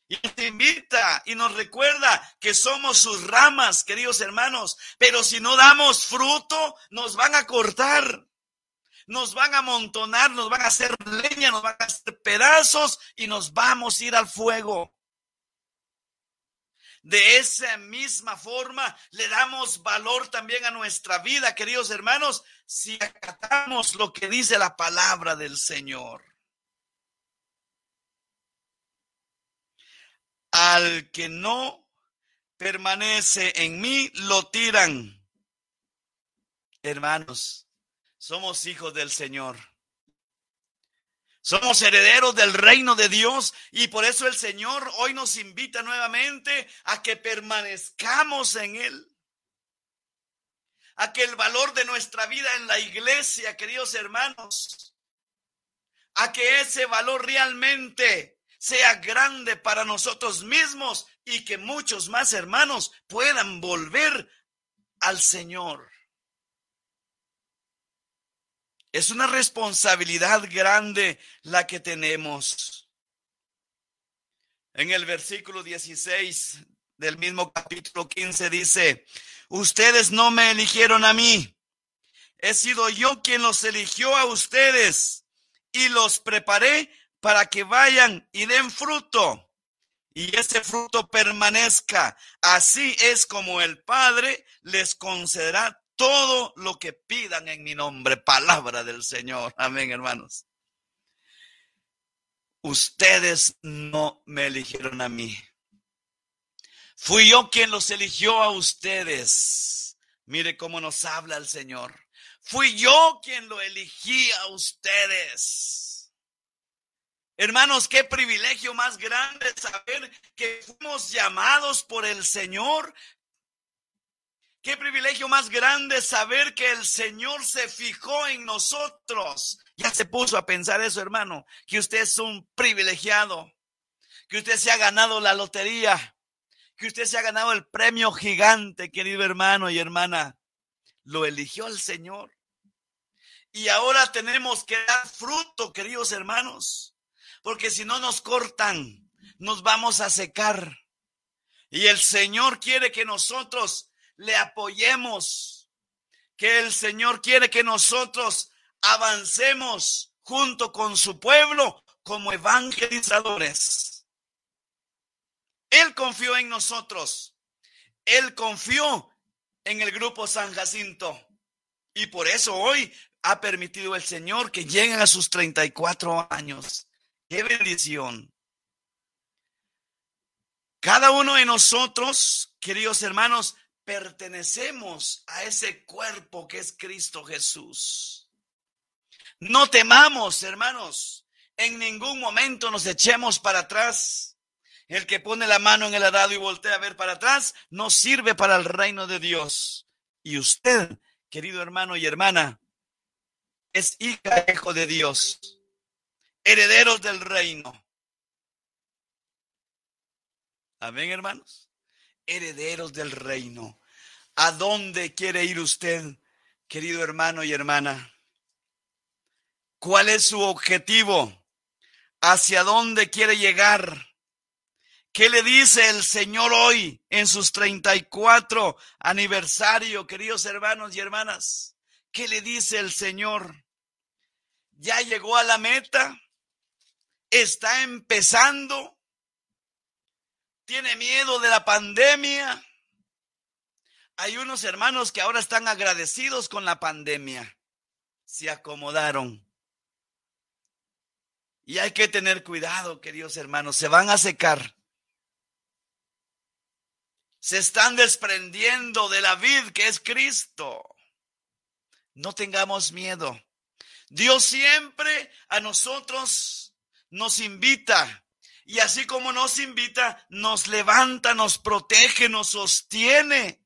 Y te invita y nos recuerda que somos sus ramas, queridos hermanos, pero si no damos fruto, nos van a cortar, nos van a amontonar, nos van a hacer leña, nos van a hacer pedazos y nos vamos a ir al fuego. De esa misma forma, le damos valor también a nuestra vida, queridos hermanos, si acatamos lo que dice la palabra del Señor. Al que no permanece en mí, lo tiran. Hermanos, somos hijos del Señor. Somos herederos del reino de Dios y por eso el Señor hoy nos invita nuevamente a que permanezcamos en Él. A que el valor de nuestra vida en la iglesia, queridos hermanos, a que ese valor realmente sea grande para nosotros mismos y que muchos más hermanos puedan volver al Señor. Es una responsabilidad grande la que tenemos. En el versículo 16 del mismo capítulo 15 dice, ustedes no me eligieron a mí, he sido yo quien los eligió a ustedes y los preparé para que vayan y den fruto y ese fruto permanezca. Así es como el Padre les concederá todo lo que pidan en mi nombre, palabra del Señor. Amén, hermanos. Ustedes no me eligieron a mí. Fui yo quien los eligió a ustedes. Mire cómo nos habla el Señor. Fui yo quien lo elegí a ustedes. Hermanos, qué privilegio más grande saber que fuimos llamados por el Señor Qué privilegio más grande saber que el Señor se fijó en nosotros. Ya se puso a pensar eso, hermano, que usted es un privilegiado, que usted se ha ganado la lotería, que usted se ha ganado el premio gigante, querido hermano y hermana. Lo eligió el Señor. Y ahora tenemos que dar fruto, queridos hermanos, porque si no nos cortan, nos vamos a secar. Y el Señor quiere que nosotros le apoyemos, que el Señor quiere que nosotros avancemos junto con su pueblo como evangelizadores. Él confió en nosotros. Él confió en el grupo San Jacinto. Y por eso hoy ha permitido el Señor que lleguen a sus 34 años. ¡Qué bendición! Cada uno de nosotros, queridos hermanos, pertenecemos a ese cuerpo que es Cristo Jesús. No temamos, hermanos, en ningún momento nos echemos para atrás. El que pone la mano en el arado y voltea a ver para atrás no sirve para el reino de Dios. Y usted, querido hermano y hermana, es hija, hijo de Dios, herederos del reino. Amén, hermanos herederos del reino. ¿A dónde quiere ir usted, querido hermano y hermana? ¿Cuál es su objetivo? ¿Hacia dónde quiere llegar? ¿Qué le dice el Señor hoy en sus 34 aniversario, queridos hermanos y hermanas? ¿Qué le dice el Señor? ¿Ya llegó a la meta? ¿Está empezando? Tiene miedo de la pandemia. Hay unos hermanos que ahora están agradecidos con la pandemia. Se acomodaron. Y hay que tener cuidado, queridos hermanos. Se van a secar. Se están desprendiendo de la vid que es Cristo. No tengamos miedo. Dios siempre a nosotros nos invita y así como nos invita, nos levanta, nos protege, nos sostiene.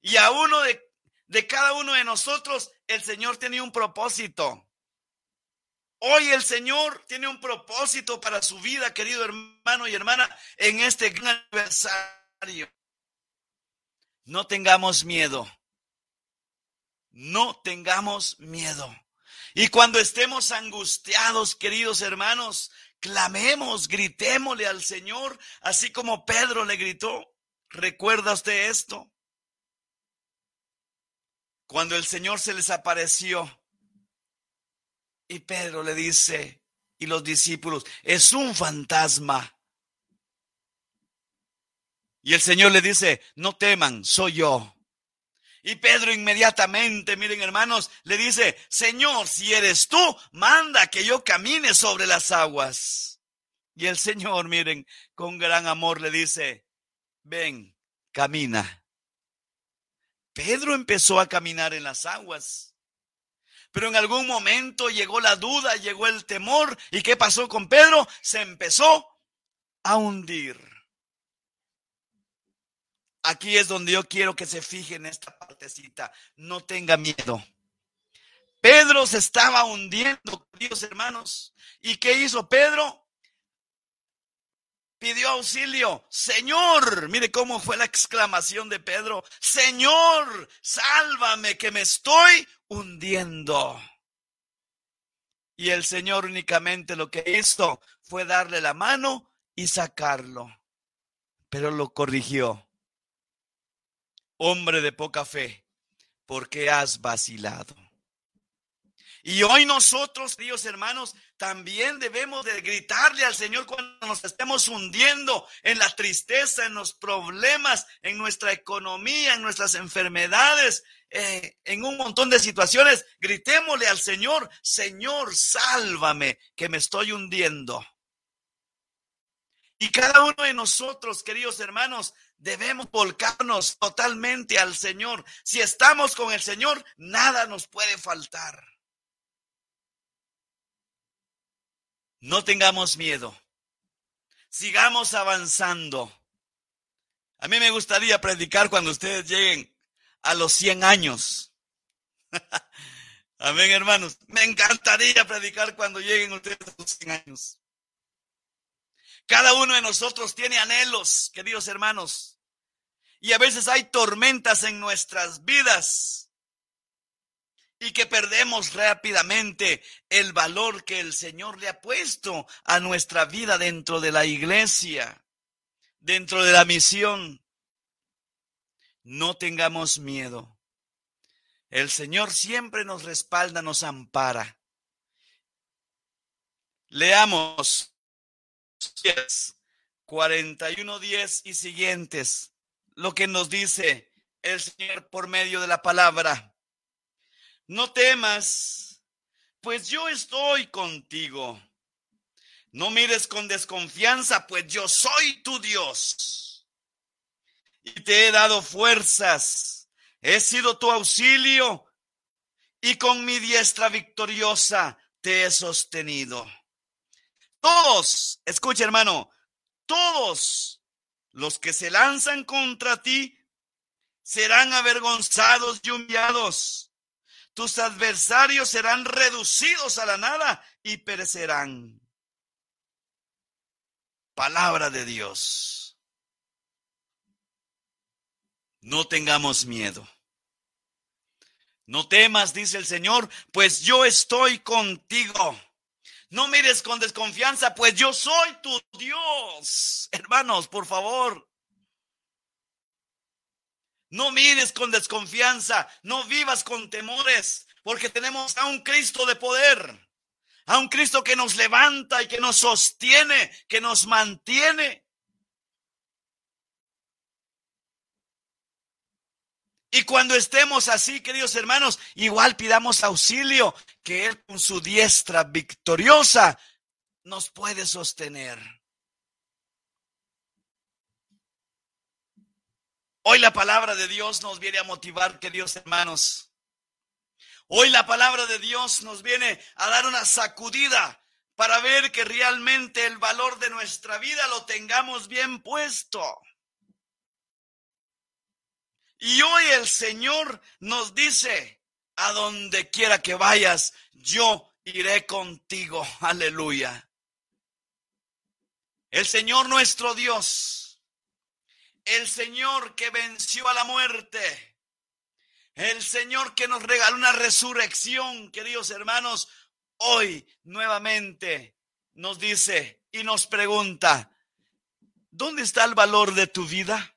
Y a uno de, cada uno de nosotros, el Señor tenía un propósito. Hoy el Señor tiene un propósito para su vida, querido hermano y hermana, en este gran aniversario. No tengamos miedo. No tengamos miedo. Y cuando estemos angustiados, queridos hermanos, clamemos, gritémosle al Señor, así como Pedro le gritó. ¿Recuerda usted esto? Cuando el Señor se les apareció y Pedro le dice, y los discípulos, es un fantasma. Y el Señor le dice, no teman, soy yo. Y Pedro inmediatamente, miren hermanos, le dice, Señor, si eres tú, manda que yo camine sobre las aguas. Y el Señor, miren, con gran amor le dice, ven, camina. Pedro empezó a caminar en las aguas. Pero en algún momento llegó la duda, llegó el temor. ¿Y qué pasó con Pedro? Se empezó a hundir. Aquí es donde yo quiero que se fijen en esta partecita. No tenga miedo. Pedro se estaba hundiendo, queridos hermanos. ¿Y qué hizo Pedro? Pidió auxilio. Señor, mire cómo fue la exclamación de Pedro. Señor, sálvame que me estoy hundiendo. Y el Señor únicamente lo que hizo fue darle la mano y sacarlo. Pero lo corrigió. Hombre de poca fe, ¿por qué has vacilado? Y hoy nosotros, Dios hermanos, también debemos de gritarle al Señor cuando nos estemos hundiendo en la tristeza, en los problemas, en nuestra economía, en nuestras enfermedades, eh, en un montón de situaciones. Gritémosle al Señor, Señor, sálvame, que me estoy hundiendo. Y cada uno de nosotros, queridos hermanos, debemos volcarnos totalmente al Señor. Si estamos con el Señor, nada nos puede faltar. No tengamos miedo. Sigamos avanzando. A mí me gustaría predicar cuando ustedes lleguen a los 100 años. [LAUGHS] Amén, hermanos. Me encantaría predicar cuando lleguen ustedes a los 100 años. Cada uno de nosotros tiene anhelos, queridos hermanos. Y a veces hay tormentas en nuestras vidas y que perdemos rápidamente el valor que el Señor le ha puesto a nuestra vida dentro de la iglesia, dentro de la misión. No tengamos miedo. El Señor siempre nos respalda, nos ampara. Leamos 41, 10 y siguientes, lo que nos dice el Señor por medio de la palabra. No temas, pues yo estoy contigo. No mires con desconfianza, pues yo soy tu Dios. Y te he dado fuerzas, he sido tu auxilio, y con mi diestra victoriosa te he sostenido. Todos, escucha hermano, todos los que se lanzan contra ti serán avergonzados y humillados tus adversarios serán reducidos a la nada y perecerán. Palabra de Dios. No tengamos miedo. No temas, dice el Señor, pues yo estoy contigo. No mires con desconfianza, pues yo soy tu Dios. Hermanos, por favor, no mires con desconfianza, no vivas con temores, porque tenemos a un Cristo de poder, a un Cristo que nos levanta y que nos sostiene, que nos mantiene. Y cuando estemos así, queridos hermanos, igual pidamos auxilio, que Él con su diestra victoriosa nos puede sostener. Hoy la palabra de Dios nos viene a motivar, queridos hermanos. Hoy la palabra de Dios nos viene a dar una sacudida para ver que realmente el valor de nuestra vida lo tengamos bien puesto. Y hoy el Señor nos dice, a donde quiera que vayas, yo iré contigo. [LAUGHS] Aleluya. El Señor nuestro Dios el Señor que venció a la muerte, el Señor que nos regaló una resurrección, queridos hermanos, hoy nuevamente nos dice y nos pregunta, ¿dónde está el valor de tu vida?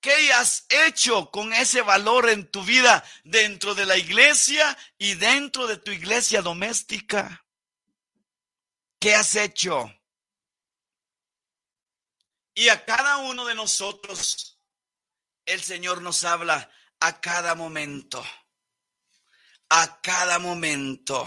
¿Qué has hecho con ese valor en tu vida dentro de la iglesia y dentro de tu iglesia doméstica? ¿Qué has hecho? Y a cada uno de nosotros, el Señor nos habla a cada momento. A cada momento.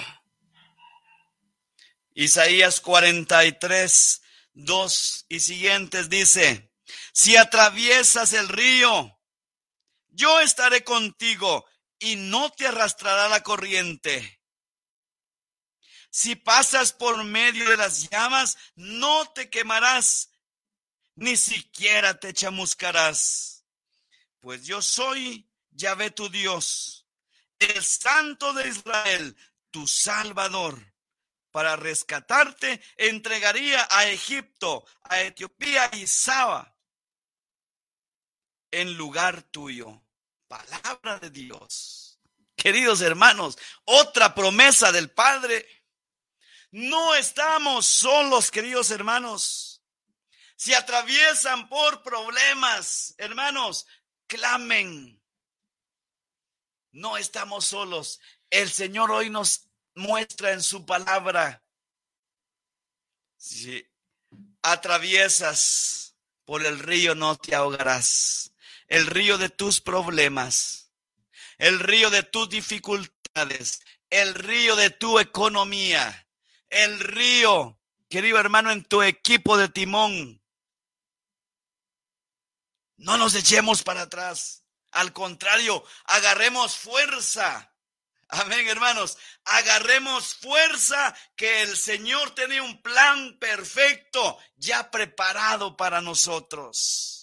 Isaías 43, 2 y siguientes dice, si atraviesas el río, yo estaré contigo y no te arrastrará la corriente. Si pasas por medio de las llamas, no te quemarás, ni siquiera te chamuscarás. Pues yo soy Yahvé tu Dios, el Santo de Israel, tu Salvador. Para rescatarte, entregaría a Egipto, a Etiopía y Saba en lugar tuyo. Palabra de Dios. Queridos hermanos, otra promesa del Padre. No estamos solos, queridos hermanos. Si atraviesan por problemas, hermanos, clamen. No estamos solos. El Señor hoy nos muestra en su palabra. Si atraviesas por el río, no te ahogarás el río de tus problemas, el río de tus dificultades, el río de tu economía, el río, querido hermano, en tu equipo de timón. No nos echemos para atrás. Al contrario, agarremos fuerza. Amén, hermanos. Agarremos fuerza que el Señor tenía un plan perfecto ya preparado para nosotros.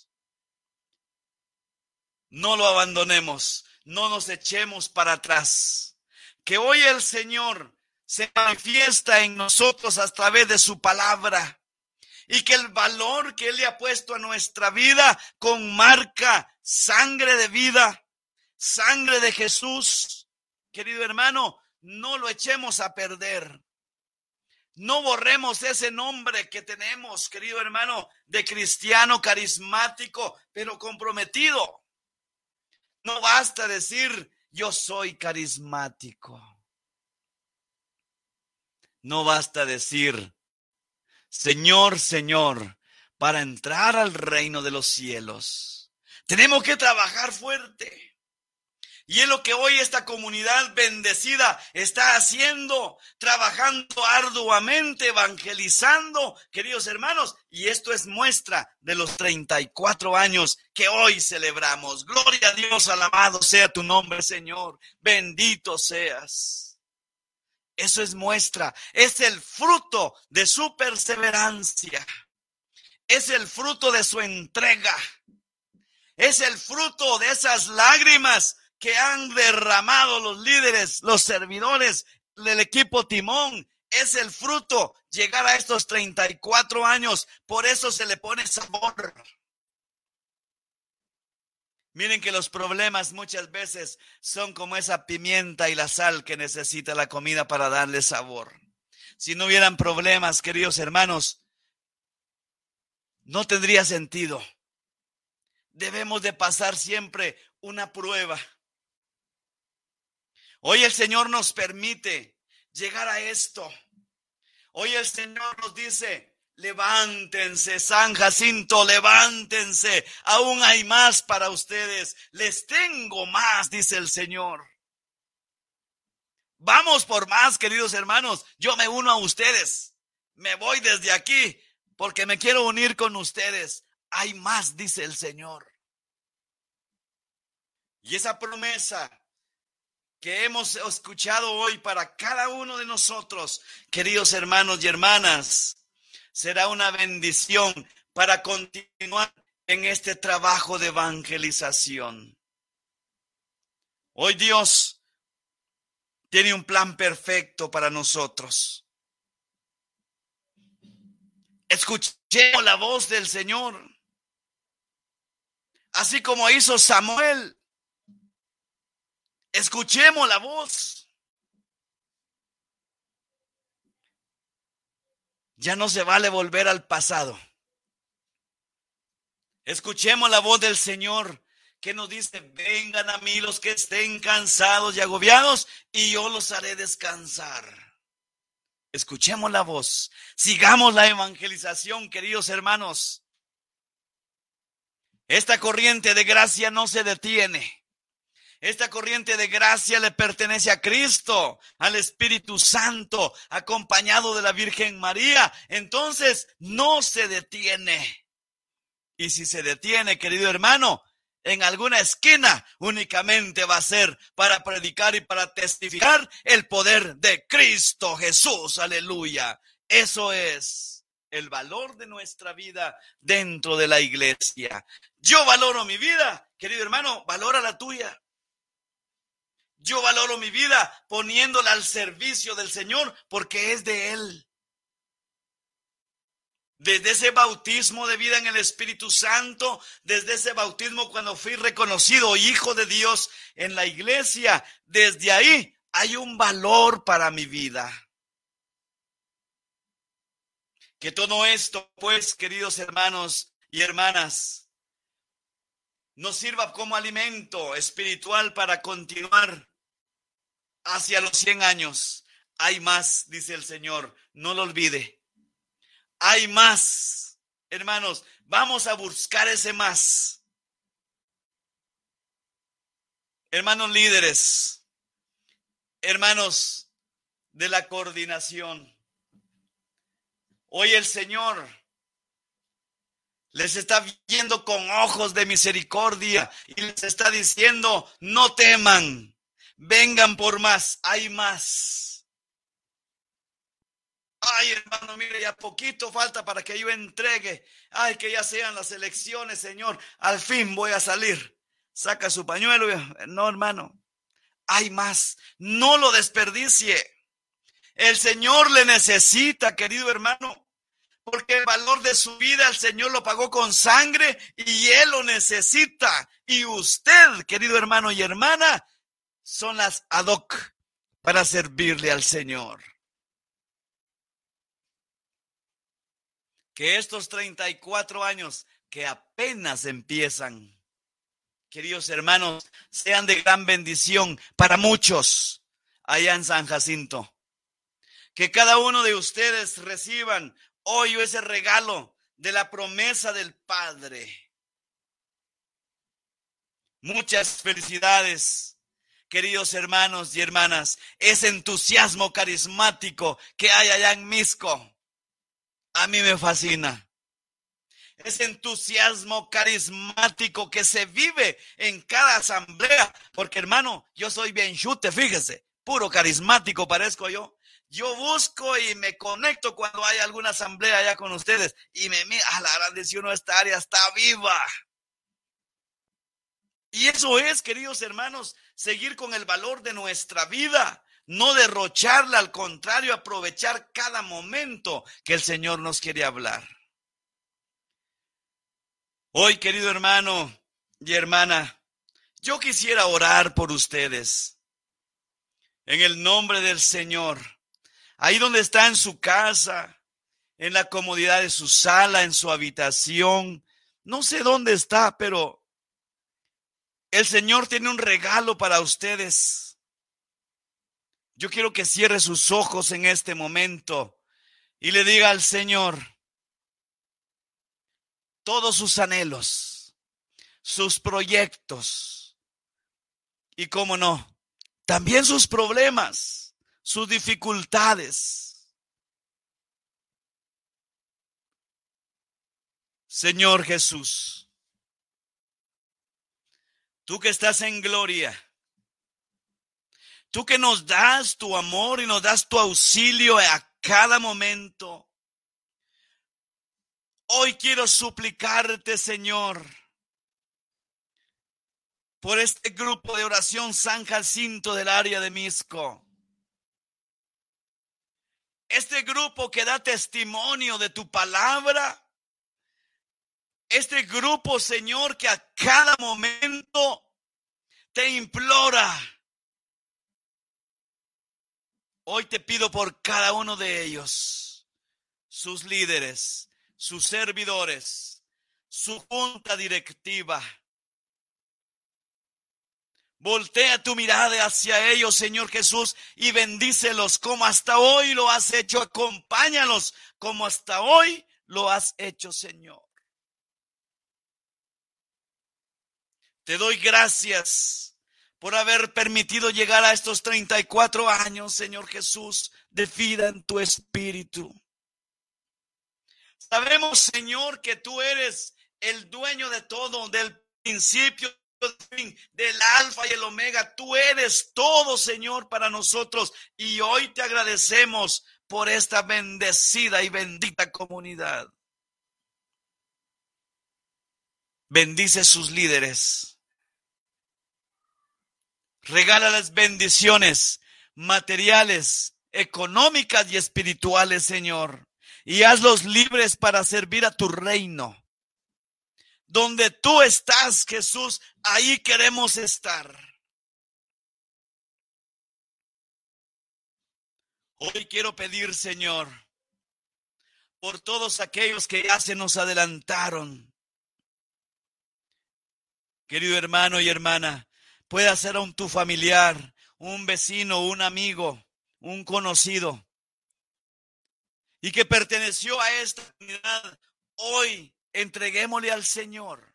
No lo abandonemos, no nos echemos para atrás. Que hoy el Señor se manifiesta en nosotros a través de su palabra y que el valor que Él le ha puesto a nuestra vida con marca sangre de vida, sangre de Jesús. Querido hermano, no lo echemos a perder. No borremos ese nombre que tenemos, querido hermano, de cristiano carismático, pero comprometido. No basta decir yo soy carismático. No basta decir Señor, Señor, para entrar al reino de los cielos. Tenemos que trabajar fuerte. Y es lo que hoy esta comunidad bendecida está haciendo, trabajando arduamente, evangelizando, queridos hermanos. Y esto es muestra de los 34 años que hoy celebramos. Gloria a Dios, alabado sea tu nombre, Señor. Bendito seas. Eso es muestra, es el fruto de su perseverancia. Es el fruto de su entrega. Es el fruto de esas lágrimas que han derramado los líderes, los servidores del equipo Timón. Es el fruto llegar a estos 34 años. Por eso se le pone sabor. Miren que los problemas muchas veces son como esa pimienta y la sal que necesita la comida para darle sabor. Si no hubieran problemas, queridos hermanos, no tendría sentido. Debemos de pasar siempre una prueba Hoy el Señor nos permite llegar a esto. Hoy el Señor nos dice, levántense, San Jacinto, levántense. Aún hay más para ustedes. Les tengo más, dice el Señor. Vamos por más, queridos hermanos. Yo me uno a ustedes. Me voy desde aquí porque me quiero unir con ustedes. Hay más, dice el Señor. Y esa promesa que hemos escuchado hoy para cada uno de nosotros, queridos hermanos y hermanas, será una bendición para continuar en este trabajo de evangelización. Hoy Dios tiene un plan perfecto para nosotros. Escuchemos la voz del Señor, así como hizo Samuel Escuchemos la voz. Ya no se vale volver al pasado. Escuchemos la voz del Señor que nos dice, vengan a mí los que estén cansados y agobiados y yo los haré descansar. Escuchemos la voz, sigamos la evangelización, queridos hermanos. Esta corriente de gracia no se detiene. Esta corriente de gracia le pertenece a Cristo, al Espíritu Santo, acompañado de la Virgen María. Entonces no se detiene. Y si se detiene, querido hermano, en alguna esquina únicamente va a ser para predicar y para testificar el poder de Cristo Jesús. Aleluya. Eso es el valor de nuestra vida dentro de la iglesia. Yo valoro mi vida, querido hermano, valora la tuya. Yo valoro mi vida poniéndola al servicio del Señor porque es de Él. Desde ese bautismo de vida en el Espíritu Santo, desde ese bautismo cuando fui reconocido hijo de Dios en la iglesia, desde ahí hay un valor para mi vida. Que todo esto, pues, queridos hermanos y hermanas, nos sirva como alimento espiritual para continuar hacia los 100 años. Hay más, dice el Señor, no lo olvide. Hay más, hermanos, vamos a buscar ese más. Hermanos líderes, hermanos de la coordinación, hoy el Señor les está viendo con ojos de misericordia y les está diciendo, no teman, vengan por más, hay más. Ay, hermano, mire, ya poquito falta para que yo entregue. Ay, que ya sean las elecciones, Señor. Al fin voy a salir. Saca su pañuelo. No, hermano. Hay más. No lo desperdicie. El Señor le necesita, querido hermano porque el valor de su vida el Señor lo pagó con sangre y Él lo necesita. Y usted, querido hermano y hermana, son las ad hoc para servirle al Señor. Que estos 34 años que apenas empiezan, queridos hermanos, sean de gran bendición para muchos allá en San Jacinto. Que cada uno de ustedes reciban hoy ese regalo de la promesa del Padre. Muchas felicidades, queridos hermanos y hermanas. Ese entusiasmo carismático que hay allá en Misco, a mí me fascina. Ese entusiasmo carismático que se vive en cada asamblea. Porque hermano, yo soy bien chute, fíjese, puro carismático parezco yo. Yo busco y me conecto cuando hay alguna asamblea allá con ustedes y me mira, a la grande si uno esta área está viva. Y eso es, queridos hermanos, seguir con el valor de nuestra vida, no derrocharla, al contrario, aprovechar cada momento que el Señor nos quiere hablar. Hoy, querido hermano y hermana, yo quisiera orar por ustedes. En el nombre del Señor ahí donde está en su casa, en la comodidad de su sala, en su habitación. No sé dónde está, pero el Señor tiene un regalo para ustedes. Yo quiero que cierre sus ojos en este momento y le diga al Señor todos sus anhelos, sus proyectos y, cómo no, también sus problemas sus dificultades. Señor Jesús, tú que estás en gloria, tú que nos das tu amor y nos das tu auxilio a cada momento. Hoy quiero suplicarte, Señor, por este grupo de oración San Jacinto del área de Misco este grupo que da testimonio de tu palabra, este grupo, Señor, que a cada momento te implora. Hoy te pido por cada uno de ellos, sus líderes, sus servidores, su junta directiva, Voltea tu mirada hacia ellos, Señor Jesús, y bendícelos como hasta hoy lo has hecho. Acompáñalos como hasta hoy lo has hecho, Señor. Te doy gracias por haber permitido llegar a estos 34 años, Señor Jesús, de vida en tu espíritu. Sabemos, Señor, que tú eres el dueño de todo, del principio, del alfa y el omega. Tú eres todo, Señor, para nosotros. Y hoy te agradecemos por esta bendecida y bendita comunidad. Bendice sus líderes. Regálales bendiciones materiales, económicas y espirituales, Señor. Y hazlos libres para servir a tu reino. Donde tú estás, Jesús, ahí queremos estar. Hoy quiero pedir, Señor, por todos aquellos que ya se nos adelantaron. Querido hermano y hermana, puede ser un tu familiar, un vecino, un amigo, un conocido, y que perteneció a esta comunidad, hoy entreguémosle al Señor.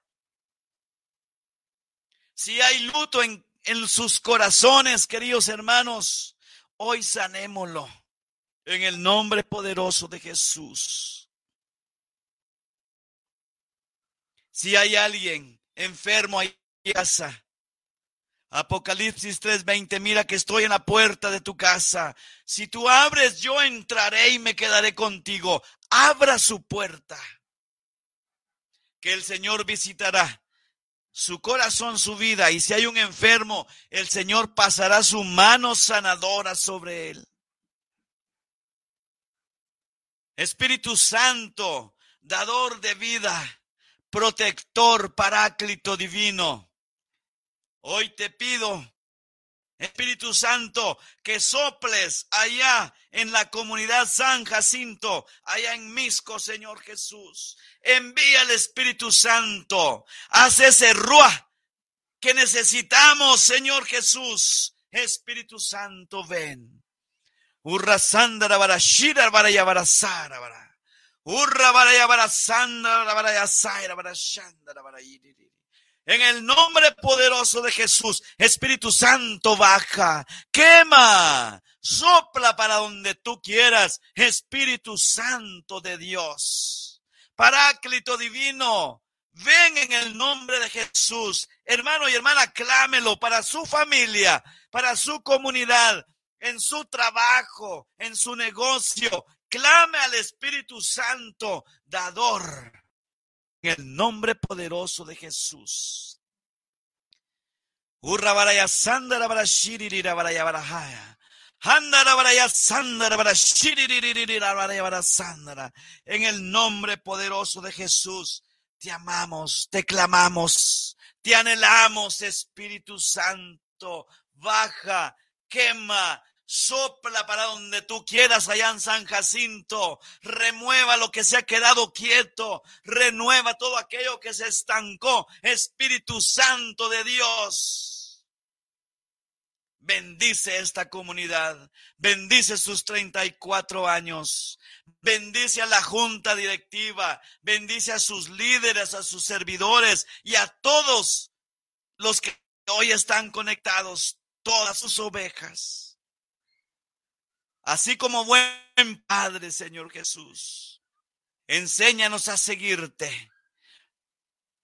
Si hay luto en, en sus corazones, queridos hermanos, Hoy sanémoslo en el nombre poderoso de Jesús. Si hay alguien enfermo ahí en casa, Apocalipsis 3:20, mira que estoy en la puerta de tu casa. Si tú abres, yo entraré y me quedaré contigo. Abra su puerta, que el Señor visitará su corazón, su vida. Y si hay un enfermo, el Señor pasará su mano sanadora sobre él. Espíritu Santo, dador de vida, protector, paráclito divino. Hoy te pido Espíritu Santo, que soples allá en la comunidad San Jacinto, allá en Misco, Señor Jesús. Envía el Espíritu Santo, haz ese ruah que necesitamos, Señor Jesús. Espíritu Santo, ven. Urra sandara bara shira bara. Urra bara yabara sandara bara yasaira bara shandara bara yiriri. En el nombre poderoso de Jesús, Espíritu Santo baja, quema, sopla para donde tú quieras, Espíritu Santo de Dios. Paráclito divino, ven en el nombre de Jesús. Hermano y hermana, clámelo para su familia, para su comunidad, en su trabajo, en su negocio. Clame al Espíritu Santo, dador en el nombre poderoso de Jesús. En el nombre poderoso de Jesús, te amamos, te clamamos, te anhelamos, Espíritu Santo. Baja, quema, Sopla para donde tú quieras allá en San Jacinto. Remueva lo que se ha quedado quieto. Renueva todo aquello que se estancó. Espíritu Santo de Dios. Bendice esta comunidad. Bendice sus 34 años. Bendice a la junta directiva. Bendice a sus líderes, a sus servidores y a todos los que hoy están conectados. Todas sus ovejas. Así como buen Padre, Señor Jesús, enséñanos a seguirte.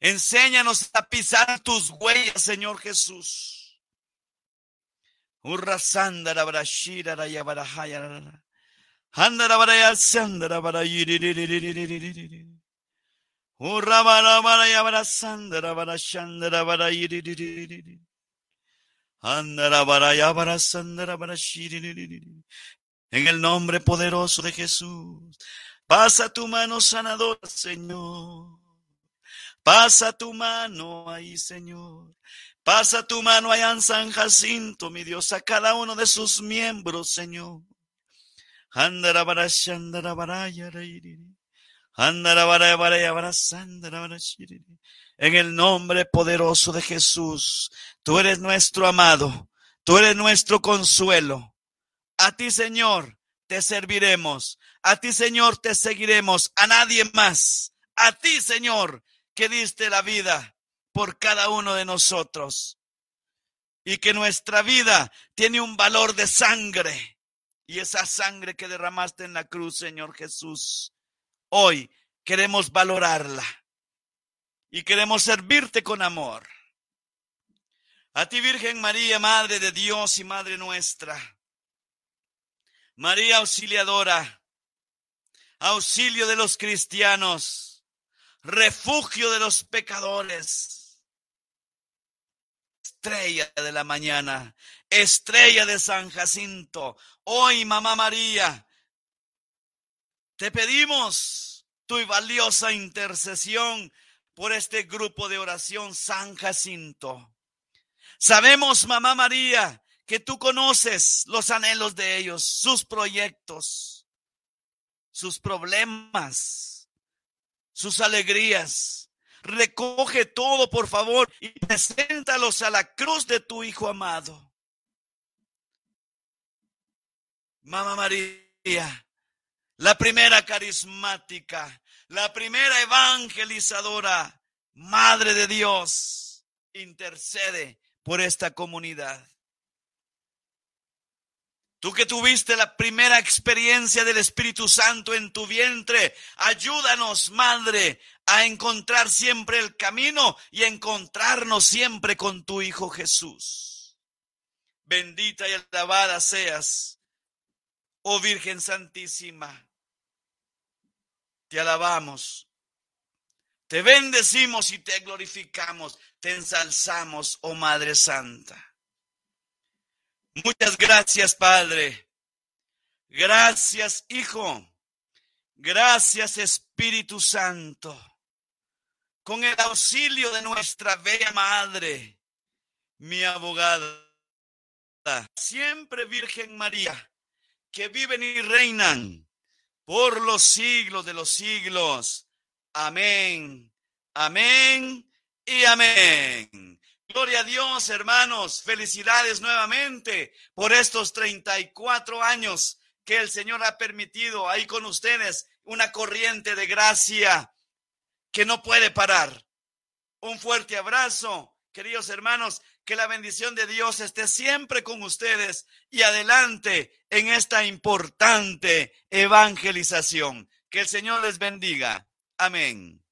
Enséñanos a pisar tus huellas, Señor Jesús. En el nombre poderoso de Jesús. Pasa tu mano sanadora, Señor. Pasa tu mano ahí, Señor. Pasa tu mano allá en San Jacinto, mi Dios, a cada uno de sus miembros, Señor. En el nombre poderoso de Jesús, tú eres nuestro amado, tú eres nuestro consuelo. A ti, Señor, te serviremos. A ti, Señor, te seguiremos. A nadie más. A ti, Señor, que diste la vida por cada uno de nosotros. y que nuestra vida tiene un valor de sangre. Y esa sangre que derramaste en la cruz, Señor Jesús, hoy queremos valorarla y queremos servirte con amor. A ti, Virgen María, Madre de Dios y Madre nuestra. María Auxiliadora, auxilio de los cristianos, refugio de los pecadores, estrella de la mañana, estrella de San Jacinto. Hoy, Mamá María, te pedimos tu valiosa intercesión por este grupo de oración San Jacinto. Sabemos, Mamá María, que tú conoces los anhelos de ellos, sus proyectos, sus problemas, sus alegrías. Recoge todo, por favor, y preséntalos a la cruz de tu Hijo amado. Mamá María, la primera carismática, la primera evangelizadora, Madre de Dios, intercede por esta comunidad. Tú que tuviste la primera experiencia del Espíritu Santo en tu vientre, ayúdanos, Madre, a encontrar siempre el camino y encontrarnos siempre con tu Hijo Jesús. Bendita y alabada seas, oh Virgen Santísima. Te alabamos, te bendecimos y te glorificamos, te ensalzamos, oh Madre Santa. Muchas gracias, Padre. Gracias, Hijo. Gracias, Espíritu Santo. Con el auxilio de nuestra bella Madre, mi abogada, siempre Virgen María, que viven y reinan por los siglos de los siglos. Amén, amén y amén. Gloria a Dios, hermanos. Felicidades nuevamente por estos 34 años que el Señor ha permitido ahí con ustedes una corriente de gracia que no puede parar. Un fuerte abrazo, queridos hermanos. Que la bendición de Dios esté siempre con ustedes y adelante en esta importante evangelización. Que el Señor les bendiga. Amén.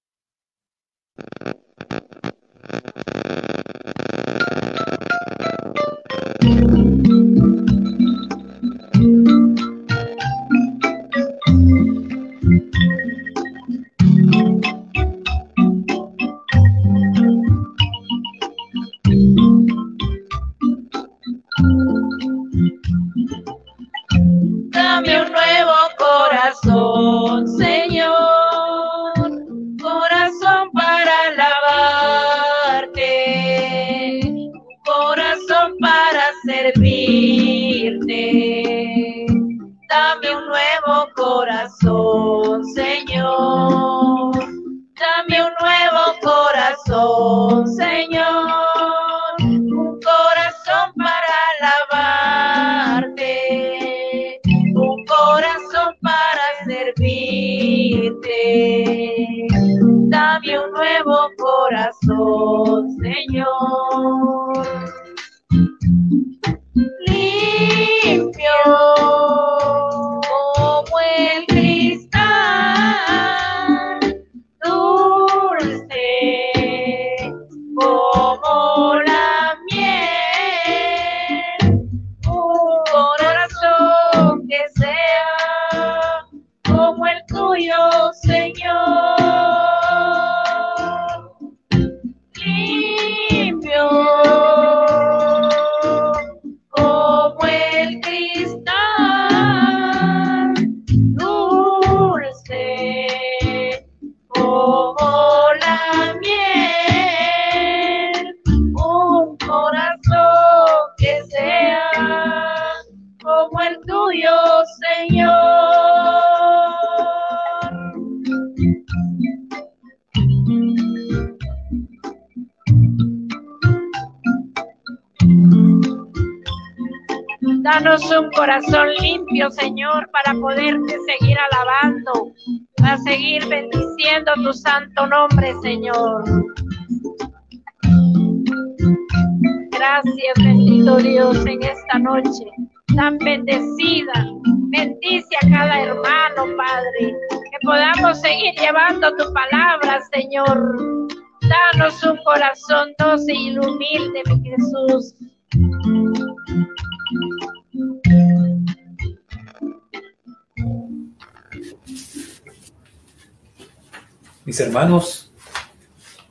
Hermanos,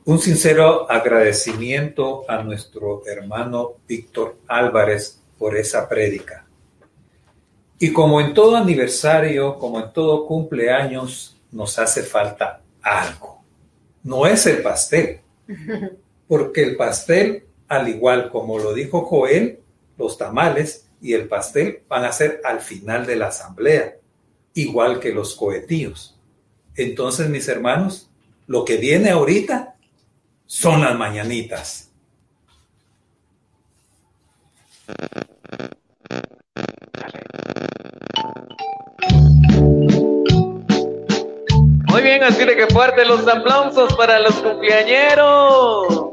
un sincero agradecimiento a nuestro hermano Víctor Álvarez por esa prédica. Y como en todo aniversario, como en todo cumpleaños, nos hace falta algo. No es el pastel, [LAUGHS] porque el pastel, al igual como lo dijo Joel, los tamales y el pastel van a ser al final de la asamblea, igual que los cohetíos. Entonces, mis hermanos, lo que viene ahorita son las mañanitas. Muy bien, así de que fuerte los aplausos para los cumpleañeros.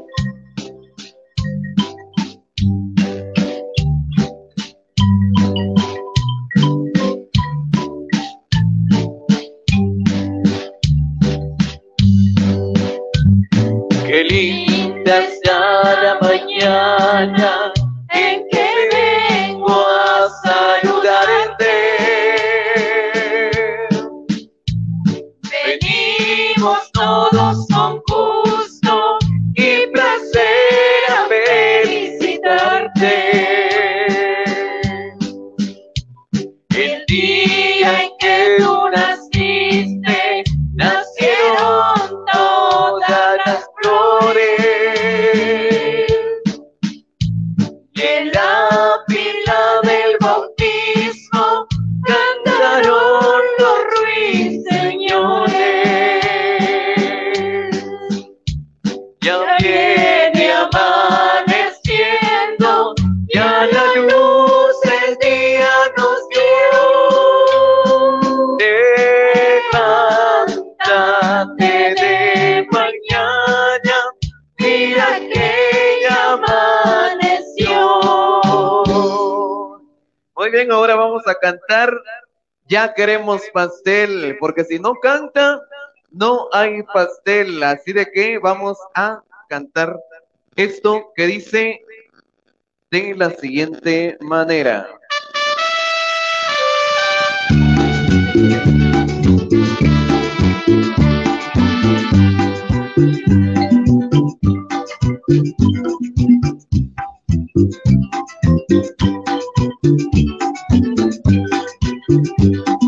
Queremos pastel, porque si no canta, no hay pastel. Así de que vamos a cantar esto que dice de la siguiente manera.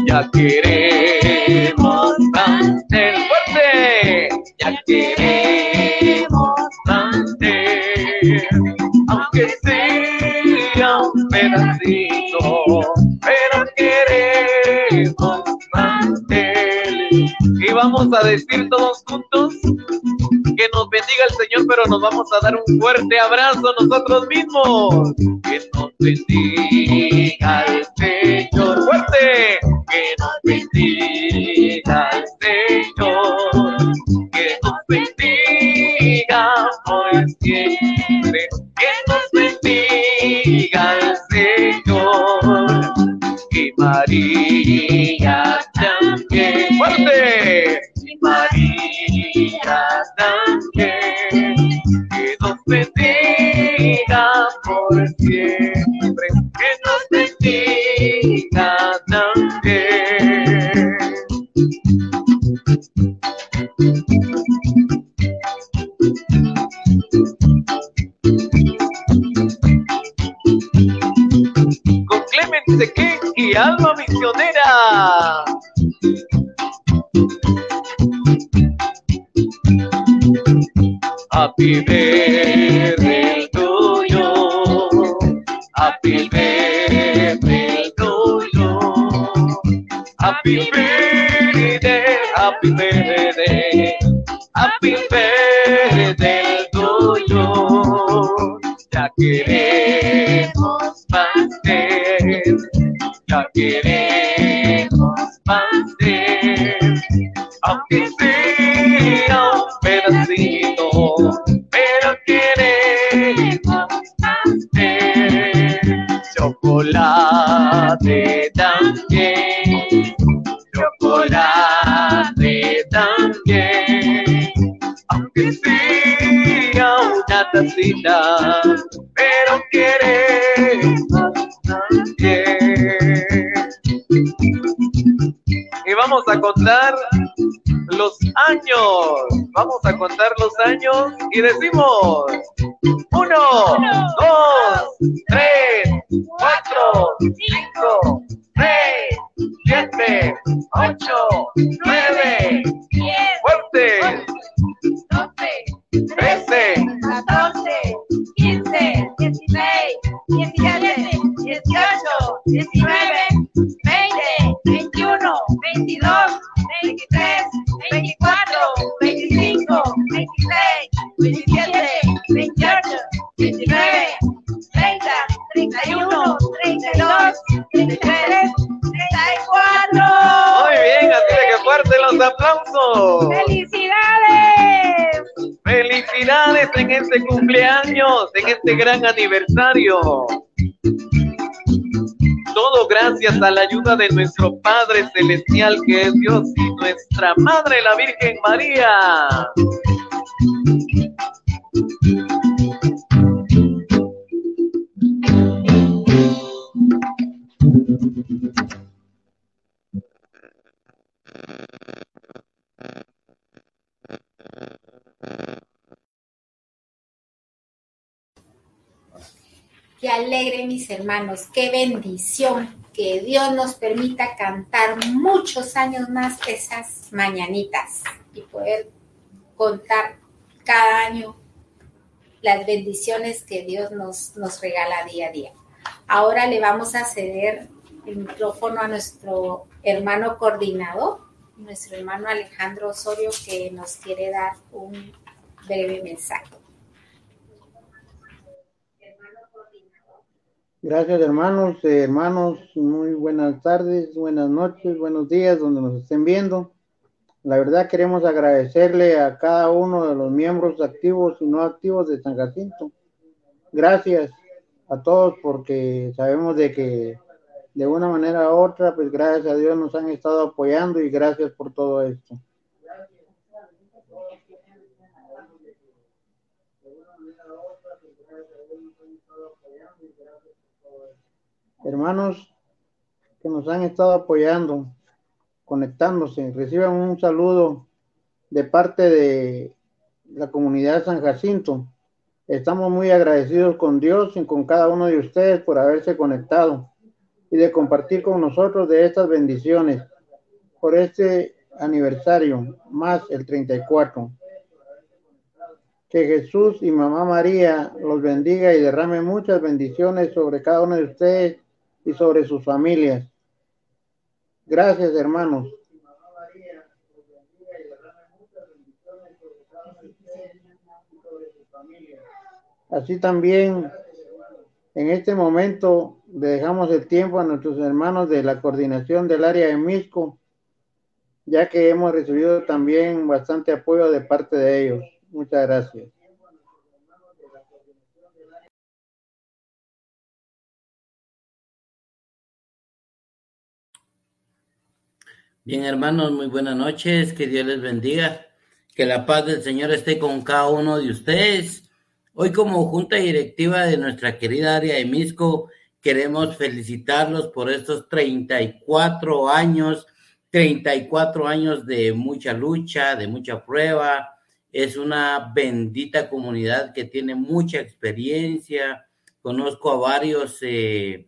Ya queremos pastel fuerte, ya queremos pastel, aunque sea un pedacito, pero queremos pastel. Y vamos a decir todos juntos que nos bendiga el Señor, pero nos vamos a dar un fuerte abrazo nosotros mismos. Que nos bendiga el Señor. Fuerte que nos bendiga el Señor, que nos bendiga por siempre, happy day. Y decimos aniversario. Todo gracias a la ayuda de nuestro Padre Celestial que es Dios y nuestra Madre la Virgen María. Alegre, mis hermanos, qué bendición que Dios nos permita cantar muchos años más esas mañanitas y poder contar cada año las bendiciones que Dios nos, nos regala día a día. Ahora le vamos a ceder el micrófono a nuestro hermano coordinador, nuestro hermano Alejandro Osorio, que nos quiere dar un breve mensaje. Gracias hermanos, hermanos, muy buenas tardes, buenas noches, buenos días, donde nos estén viendo. La verdad queremos agradecerle a cada uno de los miembros activos y no activos de San Jacinto. Gracias a todos porque sabemos de que de una manera u otra, pues gracias a Dios nos han estado apoyando y gracias por todo esto. Hermanos que nos han estado apoyando, conectándose, reciban un saludo de parte de la comunidad San Jacinto. Estamos muy agradecidos con Dios y con cada uno de ustedes por haberse conectado y de compartir con nosotros de estas bendiciones por este aniversario, más el 34. Que Jesús y Mamá María los bendiga y derrame muchas bendiciones sobre cada uno de ustedes y sobre sus familias. Gracias, hermanos. Así también, en este momento, dejamos el tiempo a nuestros hermanos de la coordinación del área de Misco, ya que hemos recibido también bastante apoyo de parte de ellos. Muchas gracias. Bien, hermanos, muy buenas noches. Que Dios les bendiga. Que la paz del Señor esté con cada uno de ustedes. Hoy, como junta directiva de nuestra querida área de Misco, queremos felicitarlos por estos 34 años, 34 años de mucha lucha, de mucha prueba. Es una bendita comunidad que tiene mucha experiencia. Conozco a varios. Eh,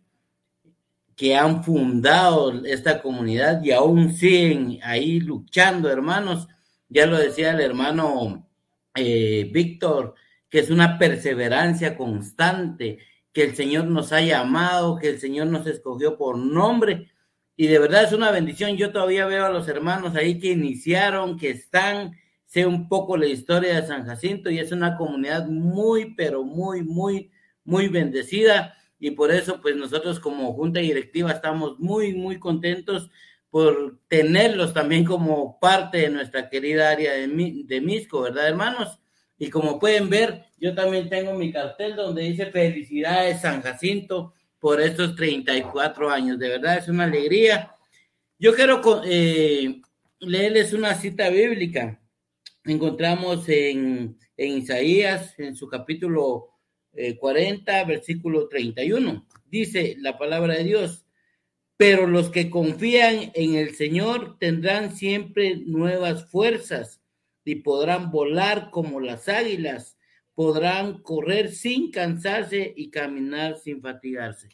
que han fundado esta comunidad y aún siguen ahí luchando, hermanos. Ya lo decía el hermano eh, Víctor, que es una perseverancia constante, que el Señor nos ha llamado, que el Señor nos escogió por nombre. Y de verdad es una bendición. Yo todavía veo a los hermanos ahí que iniciaron, que están, sé un poco la historia de San Jacinto y es una comunidad muy, pero muy, muy, muy bendecida y por eso pues nosotros como junta directiva estamos muy, muy contentos por tenerlos también como parte de nuestra querida área de, de Misco, ¿verdad, hermanos? Y como pueden ver, yo también tengo mi cartel donde dice felicidades San Jacinto por estos 34 años. De verdad es una alegría. Yo quiero eh, leerles una cita bíblica. Encontramos en, Isaías, en su capítulo 40, eh, versículo 31. Dice la palabra de Dios, pero los que confían en el Señor tendrán siempre nuevas fuerzas y podrán volar como las águilas podrán correr sin cansarse y caminar sin fatigarse.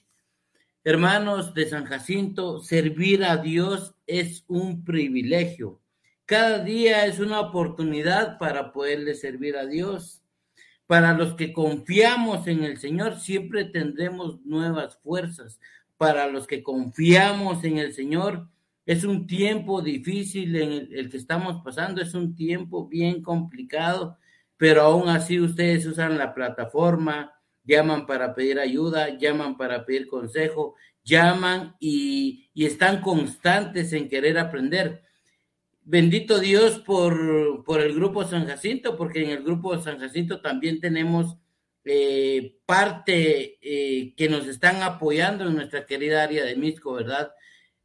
Hermanos de San Jacinto, servir a Dios es un privilegio. Cada día es una oportunidad para poderle servir a Dios. Para los que confiamos en el Señor, siempre tendremos nuevas fuerzas. Para los que confiamos en el Señor, es un tiempo difícil en el, el que estamos pasando, es un tiempo bien complicado, pero aún así ustedes usan la plataforma, llaman para pedir ayuda, llaman para pedir consejo, llaman y, están constantes en querer aprender. Bendito Dios por, por, el grupo San Jacinto, porque en el grupo San Jacinto también tenemos eh, parte eh, que nos están apoyando en nuestra querida área de Misco, ¿verdad?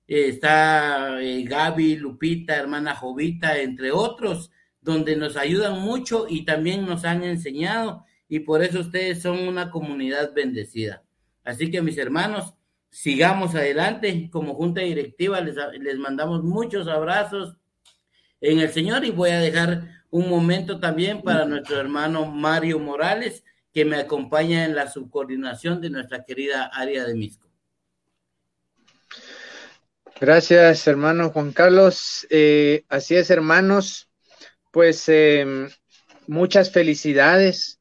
Eh, está Gaby, Lupita, hermana Jovita, entre otros, donde nos ayudan mucho y también nos han enseñado y por eso ustedes son una comunidad bendecida. Así que mis hermanos, sigamos adelante. Como junta directiva les, les mandamos muchos abrazos en el Señor y voy a dejar un momento también para nuestro hermano Mario Morales, que me acompaña en la subcoordinación de nuestra querida área de Misco. Gracias, hermano Juan Carlos. Eh, así es, hermanos pues em, muchas felicidades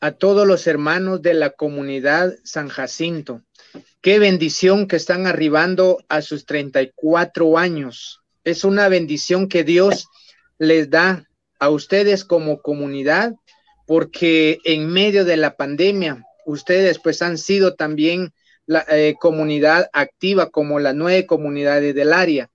a todos los hermanos de la comunidad San Jacinto. Qué bendición que están arribando a sus 34 años. Es una bendición que Dios les da a ustedes como comunidad, porque en medio de la pandemia, ustedes pues han sido también la eh, comunidad activa como las nueve comunidades del área.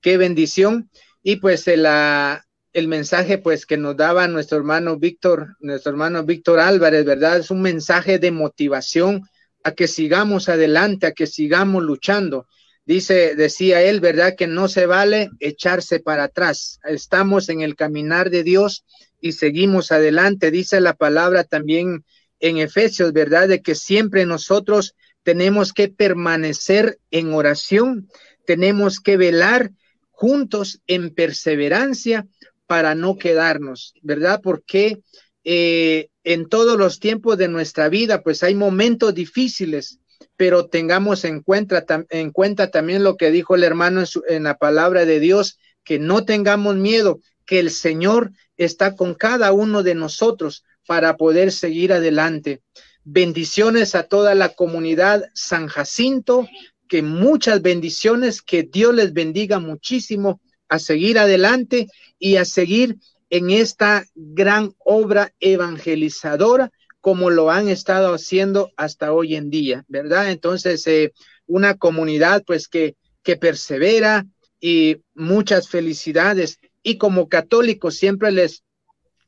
Qué bendición. Y pues la, el mensaje pues que nos daba nuestro hermano Víctor, nuestro hermano Víctor Álvarez, ¿verdad? Es un mensaje de motivación a que sigamos adelante, a que sigamos luchando. Dice, decía él, ¿verdad? Que no se vale echarse para atrás. Estamos en el caminar de Dios y seguimos adelante. Dice la palabra también en Efesios, ¿verdad? De que siempre nosotros tenemos que permanecer en oración, tenemos que velar juntos en perseverancia para no quedarnos, ¿verdad? Porque eh, en todos los tiempos de nuestra vida, pues hay momentos difíciles, pero tengamos en cuenta, en cuenta también lo que dijo el hermano en, en la palabra de Dios, que no tengamos miedo, que el Señor está con cada uno de nosotros para poder seguir adelante. Bendiciones a toda la comunidad San Jacinto, que muchas bendiciones, que Dios les bendiga muchísimo a seguir adelante y a seguir en esta gran obra evangelizadora como lo han estado haciendo hasta hoy en día, ¿verdad? Entonces, eh, una comunidad pues que, que persevera y muchas felicidades. Y como católicos siempre les,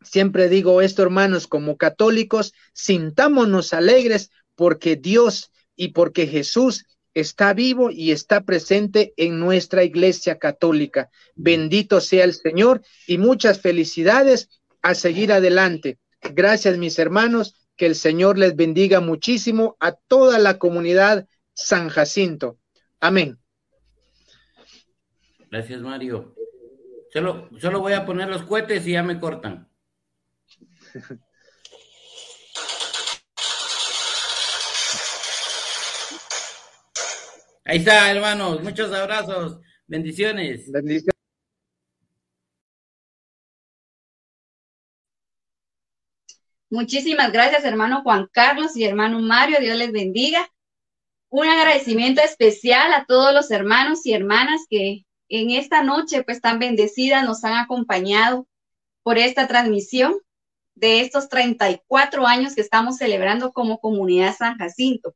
siempre digo esto, hermanos, como católicos, sintámonos alegres porque Dios y porque Jesús está vivo y está presente en nuestra iglesia católica. Bendito sea el Señor y muchas felicidades a seguir adelante. Gracias mis hermanos, que el Señor les bendiga muchísimo a toda la comunidad San Jacinto. Amén. Gracias Mario. Solo, solo voy a poner los cohetes y ya me cortan. Ahí está, hermanos. Muchos abrazos. Bendiciones. Bendiciones. Muchísimas gracias, hermano Juan Carlos y hermano Mario. Dios les bendiga. Un agradecimiento especial a todos los hermanos y hermanas que en esta noche, pues tan bendecidas, nos han acompañado por esta transmisión de estos 34 años que estamos celebrando como comunidad San Jacinto.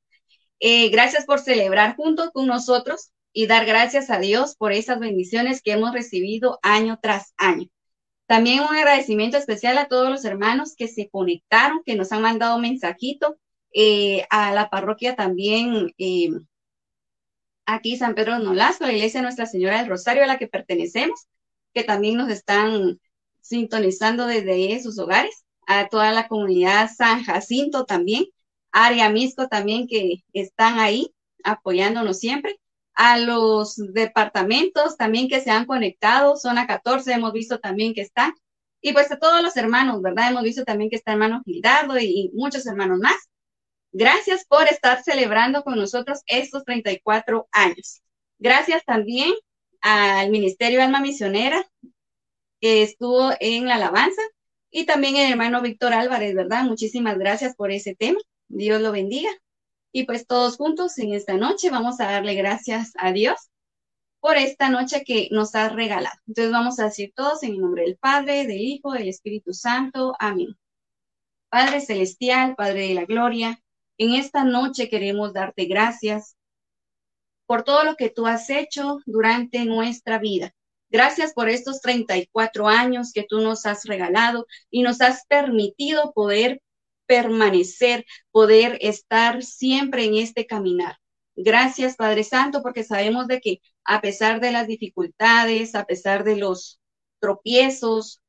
Eh, gracias por celebrar junto con nosotros y dar gracias a Dios por esas bendiciones que hemos recibido año tras año. También un agradecimiento especial a todos los hermanos que se conectaron, que nos han mandado mensajito eh, a la parroquia también, eh, aquí San Pedro Nolasco, la iglesia Nuestra Señora del Rosario a la que pertenecemos, que también nos están sintonizando desde sus hogares, a toda la comunidad San Jacinto también, Área Misco también que están ahí apoyándonos siempre, a los departamentos también que se han conectado, zona 14 hemos visto también que están, y pues a todos los hermanos, ¿verdad? Hemos visto también que está hermano Gildardo y, muchos hermanos más. Gracias por estar celebrando con nosotros estos 34 años. Gracias también al Ministerio Alma Misionera que estuvo en la alabanza y también el hermano Víctor Álvarez, ¿verdad? Muchísimas gracias por ese tema. Dios lo bendiga. Y pues todos juntos en esta noche vamos a darle gracias a Dios por esta noche que nos ha regalado. Entonces vamos a decir todos en el nombre del Padre, del Hijo, del Espíritu Santo. Amén. Padre Celestial, Padre de la Gloria, en esta noche queremos darte gracias por todo lo que tú has hecho durante nuestra vida. Gracias por estos 34 años que tú nos has regalado y nos has permitido poder permanecer, poder estar siempre en este caminar. Gracias, Padre Santo, porque sabemos de que a pesar de las dificultades, a pesar de los tropiezos,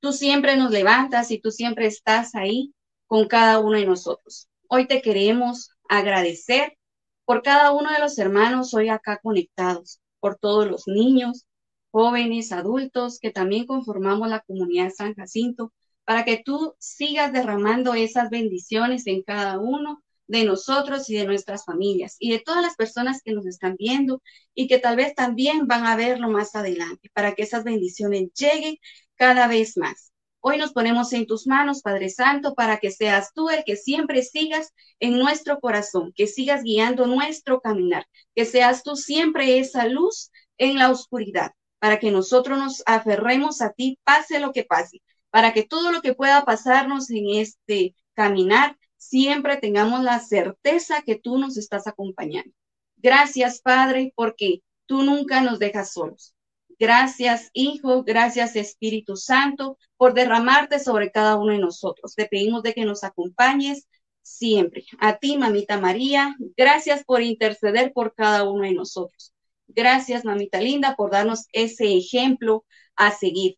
tú siempre nos levantas y tú siempre estás ahí con cada uno de nosotros. Hoy te queremos agradecer por cada uno de los hermanos hoy acá conectados, por todos los niños, jóvenes, adultos que también conformamos la comunidad San Jacinto, para que tú sigas derramando esas bendiciones en cada uno de nosotros y de nuestras familias y de todas las personas que nos están viendo y que tal vez también van a verlo más adelante, para que esas bendiciones lleguen cada vez más. Hoy nos ponemos en tus manos, Padre Santo, para que seas tú el que siempre sigas en nuestro corazón, que sigas guiando nuestro caminar, que seas tú siempre esa luz en la oscuridad, para que nosotros nos aferremos a ti, pase lo que pase, para que todo lo que pueda pasarnos en este caminar, siempre tengamos la certeza que tú nos estás acompañando. Gracias, Padre, porque tú nunca nos dejas solos. Gracias, Hijo, gracias, Espíritu Santo, por derramarte sobre cada uno de nosotros. Te pedimos de que nos acompañes siempre. A ti, mamita María, gracias por interceder por cada uno de nosotros. Gracias, mamita linda, por darnos ese ejemplo a seguir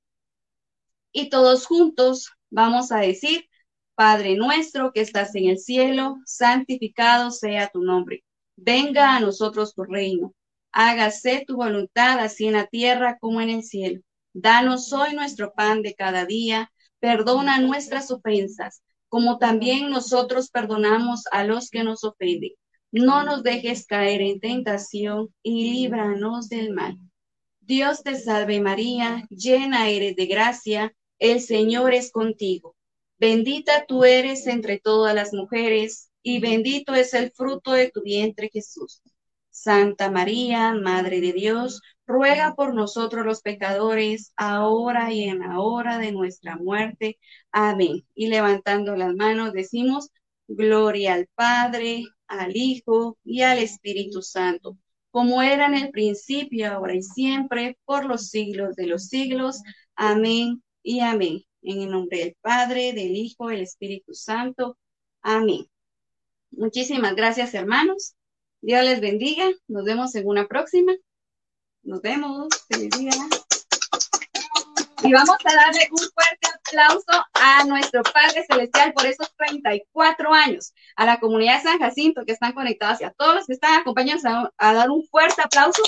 y todos juntos vamos a decir, Padre nuestro que estás en el cielo, santificado sea tu nombre. Venga a nosotros tu reino. Hágase tu voluntad así en la tierra como en el cielo. Danos hoy nuestro pan de cada día. Perdona nuestras ofensas, como también nosotros perdonamos a los que nos ofenden. No nos dejes caer en tentación y líbranos del mal. Dios te salve María, llena eres de gracia el Señor es contigo. Bendita tú eres entre todas las mujeres, y bendito es el fruto de tu vientre Jesús. Santa María, Madre de Dios, ruega por nosotros los pecadores, ahora y en la hora de nuestra muerte. Amén. Y levantando las manos decimos, Gloria al Padre, al Hijo y al Espíritu Santo, como era en el principio, ahora y siempre, por los siglos de los siglos. Amén y amén. En el nombre del Padre, del Hijo, del Espíritu Santo. Amén. Muchísimas gracias, hermanos. Dios les bendiga. Nos vemos en una próxima. Nos vemos. Feliz día. Y vamos a darle un fuerte aplauso a nuestro Padre Celestial por esos 34 años, a la comunidad de San Jacinto que están conectados y a todos los que están acompañados a, a dar un fuerte aplauso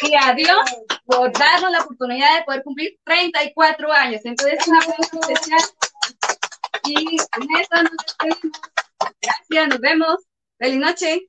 y a Dios por darnos la oportunidad de poder cumplir 34 años. Entonces, un aplauso especial. Y en esto nos despedimos. Gracias, nos vemos. Feliz noche.